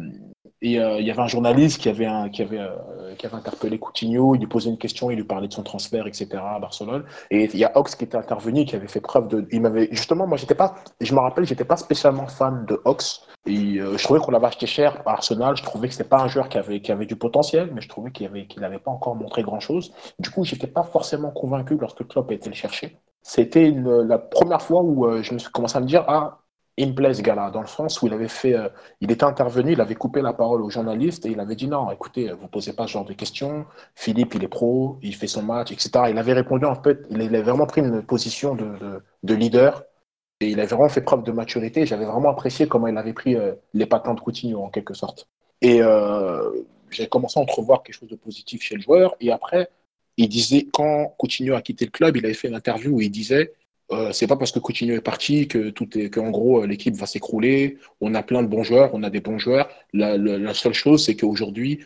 et euh, il y avait un journaliste qui avait, qui, avait, euh, qui avait interpellé Coutinho, il lui posait une question, il lui parlait de son transfert, etc. à Barcelone. Et il y a Ox qui était intervenu, qui avait fait preuve de. Il m'avait justement, moi, j'étais pas, je me rappelle, j'étais pas spécialement fan de Ox. Et je trouvais qu'on l'avait acheté cher par Arsenal. Je trouvais que c'était pas un joueur qui avait, qui avait du potentiel, mais je trouvais qu'il n'avait pas encore montré grand chose. Du coup, j'étais pas forcément convaincu lorsque Klopp a été le chercher c'était la première fois où je me suis commencé à me dire ah il me plaît ce gars-là dans le sens où il avait fait euh, il était intervenu il avait coupé la parole aux journalistes et il avait dit non écoutez vous posez pas ce genre de questions. Philippe il est pro il fait son match etc il avait répondu en fait il avait vraiment pris une position de, de, leader et il avait vraiment fait preuve de maturité. J'avais vraiment apprécié comment il avait pris euh, les patins de Coutinho en quelque sorte. Et j'ai commencé à entrevoir quelque chose de positif chez le joueur. Et après il disait, quand Coutinho a quitté le club, il avait fait une interview où il disait euh, c'est pas parce que Coutinho est parti que tout est qu'en gros l'équipe va s'écrouler. On a plein de bons joueurs, on a des bons joueurs. La, seule chose, c'est qu'aujourd'hui,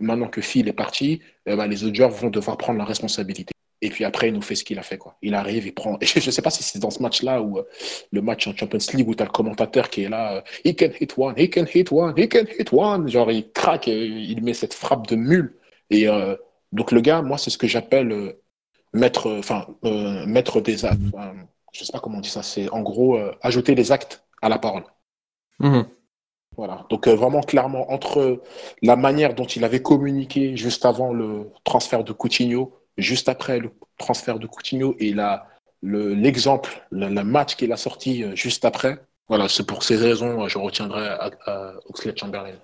maintenant que Phil est parti, eh ben, les autres joueurs vont devoir prendre la responsabilité. Et puis après, il nous fait ce qu'il a fait. Quoi. Il arrive, il prend. je ne sais pas si c'est dans ce match-là ou euh, le match en Champions League où tu as le commentateur qui est là. Euh, he can hit one, he can hit one, he can hit one. Genre, il craque, et il met cette frappe de mule. Et donc le gars, moi, c'est ce que j'appelle euh, mettre, enfin, euh, mettre des actes. je sais pas comment on dit ça. C'est en gros euh, ajouter des actes à la parole. Mmh. Voilà. Donc vraiment clairement entre la manière dont il avait communiqué juste avant le transfert de Coutinho, juste après le transfert de Coutinho et la, l'exemple, le, match qu'il a sorti juste après. Voilà, c'est pour ces raisons je retiendrai à, à Oxlade Chamberlain.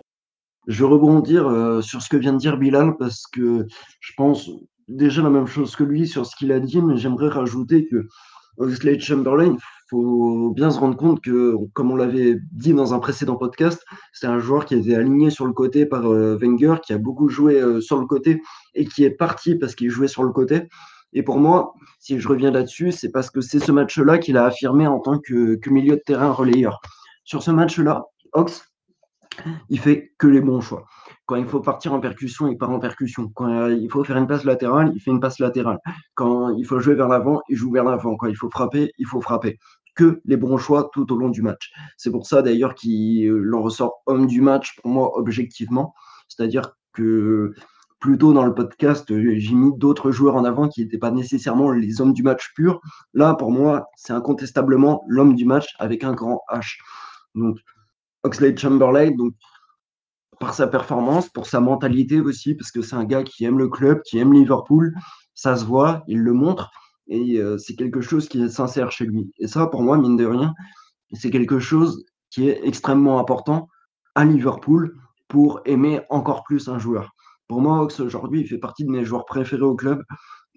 Je vais rebondir euh, sur ce que vient de dire Bilal parce que je pense déjà la même chose que lui sur ce qu'il a dit, mais j'aimerais rajouter que Oxlade Chamberlain, faut bien se rendre compte que, comme on l'avait dit dans un précédent podcast, c'est un joueur qui été aligné sur le côté par euh, Wenger, qui a beaucoup joué euh, sur le côté et qui est parti parce qu'il jouait sur le côté. Et pour moi, si je reviens là-dessus, c'est parce que c'est ce match-là qu'il a affirmé en tant que, que milieu de terrain relayeur. Sur ce match-là, Ox, il fait que les bons choix. Quand il faut partir en percussion, il part en percussion. Quand il faut faire une passe latérale, il fait une passe latérale. Quand il faut jouer vers l'avant, il joue vers l'avant. Quand il faut frapper, il faut frapper. Que les bons choix tout au long du match. C'est pour ça d'ailleurs qu'il en ressort homme du match pour moi objectivement. C'est-à-dire que plutôt dans le podcast, j'ai mis d'autres joueurs en avant qui n'étaient pas nécessairement les hommes du match purs. Là, pour moi, c'est incontestablement l'homme du match avec un grand H. Donc, Oxlade Chamberlain, par sa performance, pour sa mentalité aussi, parce que c'est un gars qui aime le club, qui aime Liverpool, ça se voit, il le montre, et euh, c'est quelque chose qui est sincère chez lui. Et ça, pour moi, mine de rien, c'est quelque chose qui est extrêmement important à Liverpool pour aimer encore plus un joueur. Pour moi, Ox, aujourd'hui, il fait partie de mes joueurs préférés au club.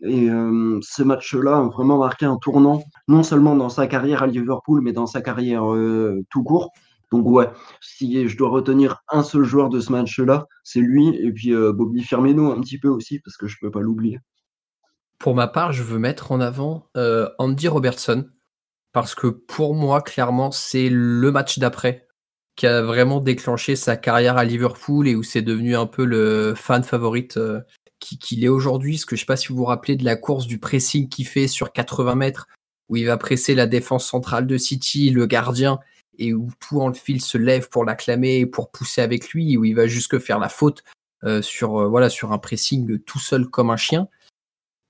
Et euh, ce match-là a vraiment marqué un tournant, non seulement dans sa carrière à Liverpool, mais dans sa carrière euh, tout court. Donc ouais, si je dois retenir un seul joueur de ce match-là, c'est lui et puis euh, Bobby Firmino un petit peu aussi parce que je peux pas l'oublier. Pour ma part, je veux mettre en avant euh, Andy Robertson parce que pour moi, clairement, c'est le match d'après qui a vraiment déclenché sa carrière à Liverpool et où c'est devenu un peu le fan favorite euh, qu'il est aujourd'hui. Parce que je sais pas si vous vous rappelez de la course du pressing qu'il fait sur 80 mètres où il va presser la défense centrale de City, le gardien, et où tout en fil se lève pour l'acclamer, pour pousser avec lui, où il va jusque faire la faute euh, sur, euh, voilà, sur un pressing tout seul comme un chien.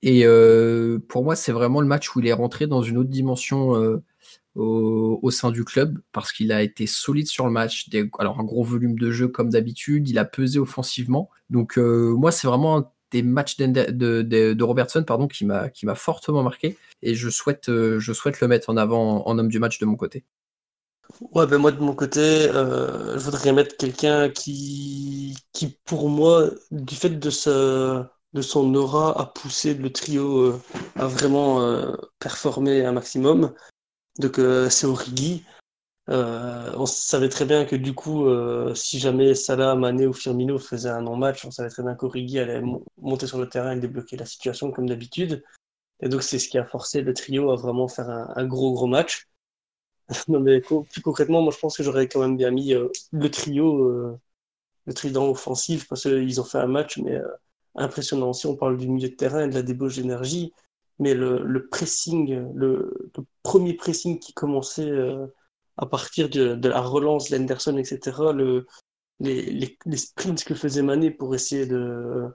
Et euh, pour moi, c'est vraiment le match où il est rentré dans une autre dimension au, sein du club, parce qu'il a été solide sur le match. Alors, un gros volume de jeu comme d'habitude, il a pesé offensivement. Donc, moi, c'est vraiment un des matchs de, Robertson qui m'a fortement marqué. Et je souhaite, je souhaite le mettre en avant en homme du match de mon côté. Ouais, ben moi de mon côté, euh, je voudrais mettre quelqu'un qui, qui, pour moi, du fait de, de son aura, a poussé le trio euh, à vraiment euh, performer un maximum. Donc c'est Origi. On savait très bien que du coup, si jamais Salah, Mané ou Firmino faisaient un non-match, on savait très bien qu'Origi allait monter sur le terrain et débloquer la situation comme d'habitude. Et donc, c'est ce qui a forcé le trio à vraiment faire un, gros, gros match. non, mais plus concrètement, moi, je pense que j'aurais quand même bien mis euh, le trio, le trident offensif, parce qu'ils ont fait un match, mais impressionnant. Si on parle du milieu de terrain et de la débauche d'énergie, mais le, pressing, le, premier pressing qui commençait à partir de, la relance l'Henderson, etc., le, les, les, sprints que faisait Mané pour essayer de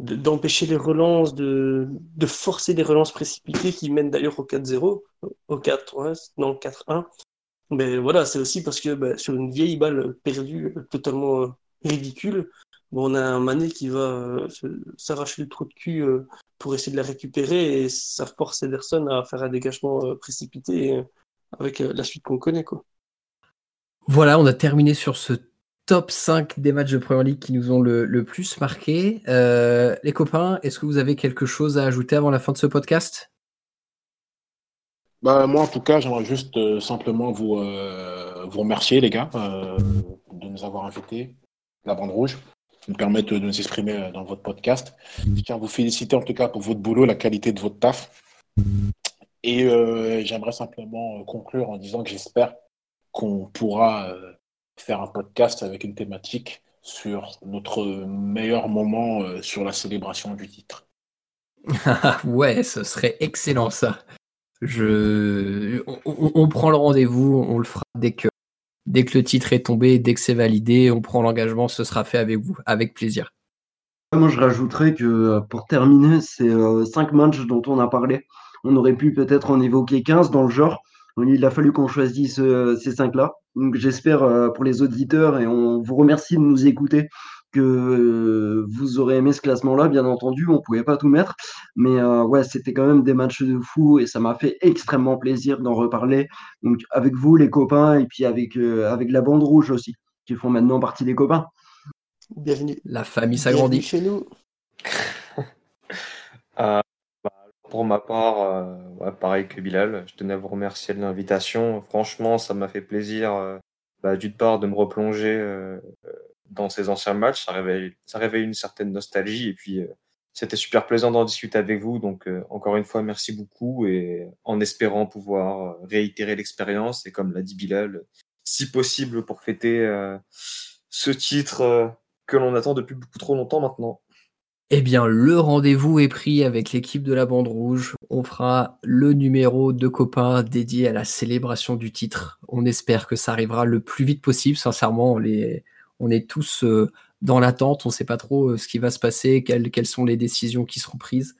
d'empêcher les relances, de, de forcer les relances précipitées qui mènent d'ailleurs au 4-0, au 4 non, 4-1. Mais voilà, c'est aussi parce que bah, sur une vieille balle perdue, totalement euh, ridicule, bon, on a un Mané qui va euh, s'arracher le trou de cul euh, pour essayer de la récupérer et ça force Ederson à faire un dégagement précipité avec la suite qu'on connaît. Quoi. Voilà, on a terminé sur ce top 5 des matchs de Premier League qui nous ont le, plus marqué. Euh, les copains, est-ce que vous avez quelque chose à ajouter avant la fin de ce podcast? Bah, Moi, en tout cas, j'aimerais juste euh, simplement vous, vous remercier, les gars, de nous avoir invités, la bande rouge, nous permettre de nous exprimer dans votre podcast. Je tiens à vous féliciter en tout cas pour votre boulot, la qualité de votre taf. Et euh, j'aimerais simplement euh, conclure en disant que j'espère qu'on pourra euh, faire un podcast avec une thématique sur notre meilleur moment sur la célébration du titre. ouais, ce serait excellent ça. Je... On, prend le rendez-vous, on le fera dès que, dès que le titre est tombé, dès que c'est validé, on prend l'engagement, ce sera fait avec vous, avec plaisir. Moi, je rajouterais que pour terminer, ces cinq matchs dont on a parlé, on aurait pu peut-être en évoquer 15 dans le genre. Il a fallu qu'on choisisse euh, ces cinq-là. Donc j'espère euh, pour les auditeurs et on vous remercie de nous écouter que euh, vous aurez aimé ce classement-là. Bien entendu, on ne pouvait pas tout mettre, mais ouais, c'était quand même des matchs de fou et ça m'a fait extrêmement plaisir d'en reparler. Donc avec vous, les copains, et puis avec avec la bande rouge aussi, qui font maintenant partie des copains. Bienvenue. La famille s'agrandit chez nous. Pour ma part, euh, pareil que Bilal, je tenais à vous remercier de l'invitation. Franchement, ça m'a fait plaisir, euh, bah, d'une part, de me replonger euh, dans ces anciens matchs. Ça réveille, ça réveille une certaine nostalgie. Et puis, c'était super plaisant d'en discuter avec vous. Donc, encore une fois, merci beaucoup. Et en espérant pouvoir réitérer l'expérience. Et comme l'a dit Bilal, si possible, pour fêter ce titre que l'on attend depuis beaucoup trop longtemps maintenant. Eh bien, le rendez-vous est pris avec l'équipe de la bande rouge. On fera le numéro de copains dédié à la célébration du titre. On espère que ça arrivera le plus vite possible. Sincèrement, on, est tous euh, dans l'attente. On ne sait pas trop euh, ce qui va se passer, quelles sont les décisions qui seront prises.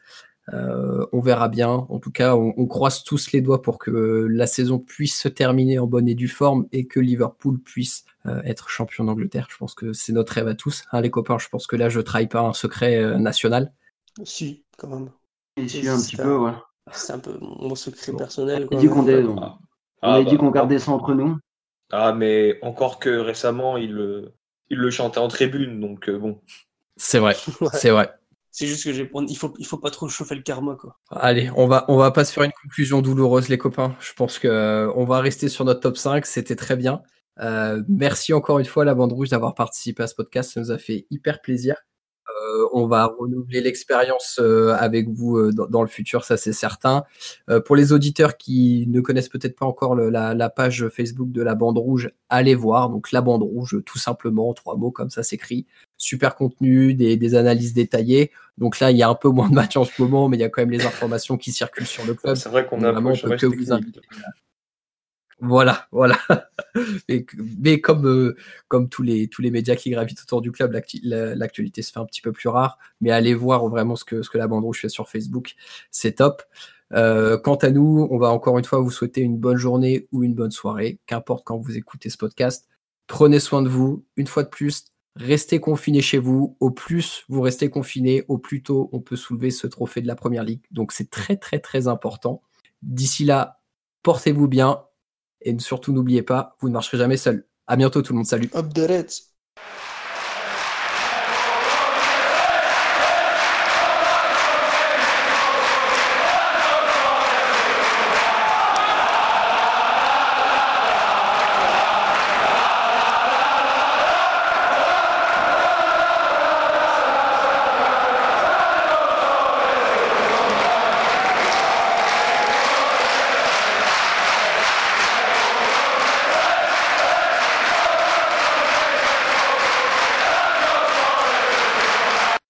Euh, on verra bien. En tout cas, on, croise tous les doigts pour que la saison puisse se terminer en bonne et due forme et que Liverpool puisse euh, être champion d'Angleterre. Je pense que c'est notre rêve à tous, hein, les copains. Je pense que là, je trahis pas un secret euh, national. Si, quand même. Et un petit peu, ouais. C'est un peu mon secret personnel. On, dit qu'on ah. ah, dit bah, qu'on gardait ça entre nous. Ah, mais encore que récemment, il, il le chantait en tribune, donc bon. C'est vrai, c'est vrai. C'est juste que j'ai il faut il faut pas trop chauffer le karma. Allez, on va on va pas se faire une conclusion douloureuse les copains. Je pense que euh, on va rester sur notre top 5, c'était très bien. Euh, merci encore une fois la bande rouge d'avoir participé à ce podcast, ça nous a fait hyper plaisir. Euh, on va renouveler l'expérience euh, avec vous euh, dans, le futur, ça c'est certain. pour les auditeurs qui ne connaissent peut-être pas encore la, page Facebook de la bande rouge, allez voir. Donc la bande rouge, tout simplement, trois mots comme ça s'écrit. Super contenu, des, analyses détaillées. Donc là, il y a un peu moins de matchs en ce moment, mais il y a quand même les informations qui circulent sur le club. C'est vrai qu'on a vraiment que vous inviter. Voilà, voilà. mais, comme, euh, tous, les, médias qui gravitent autour du club, l'actualité se fait un petit peu plus rare. Mais allez voir vraiment ce que, ce que la bande rouge fait sur Facebook. C'est top. Euh, quant à nous, on va encore une fois vous souhaiter une bonne journée ou une bonne soirée, qu'importe quand vous écoutez ce podcast. Prenez soin de vous. Une fois de plus, restez confinés chez vous. Au plus vous restez confinés, au plus tôt on peut soulever ce trophée de la Première Ligue. Donc c'est très très très important. D'ici là, portez-vous bien et surtout, n'oubliez pas, vous ne marcherez jamais seul. À bientôt tout le monde. Salut.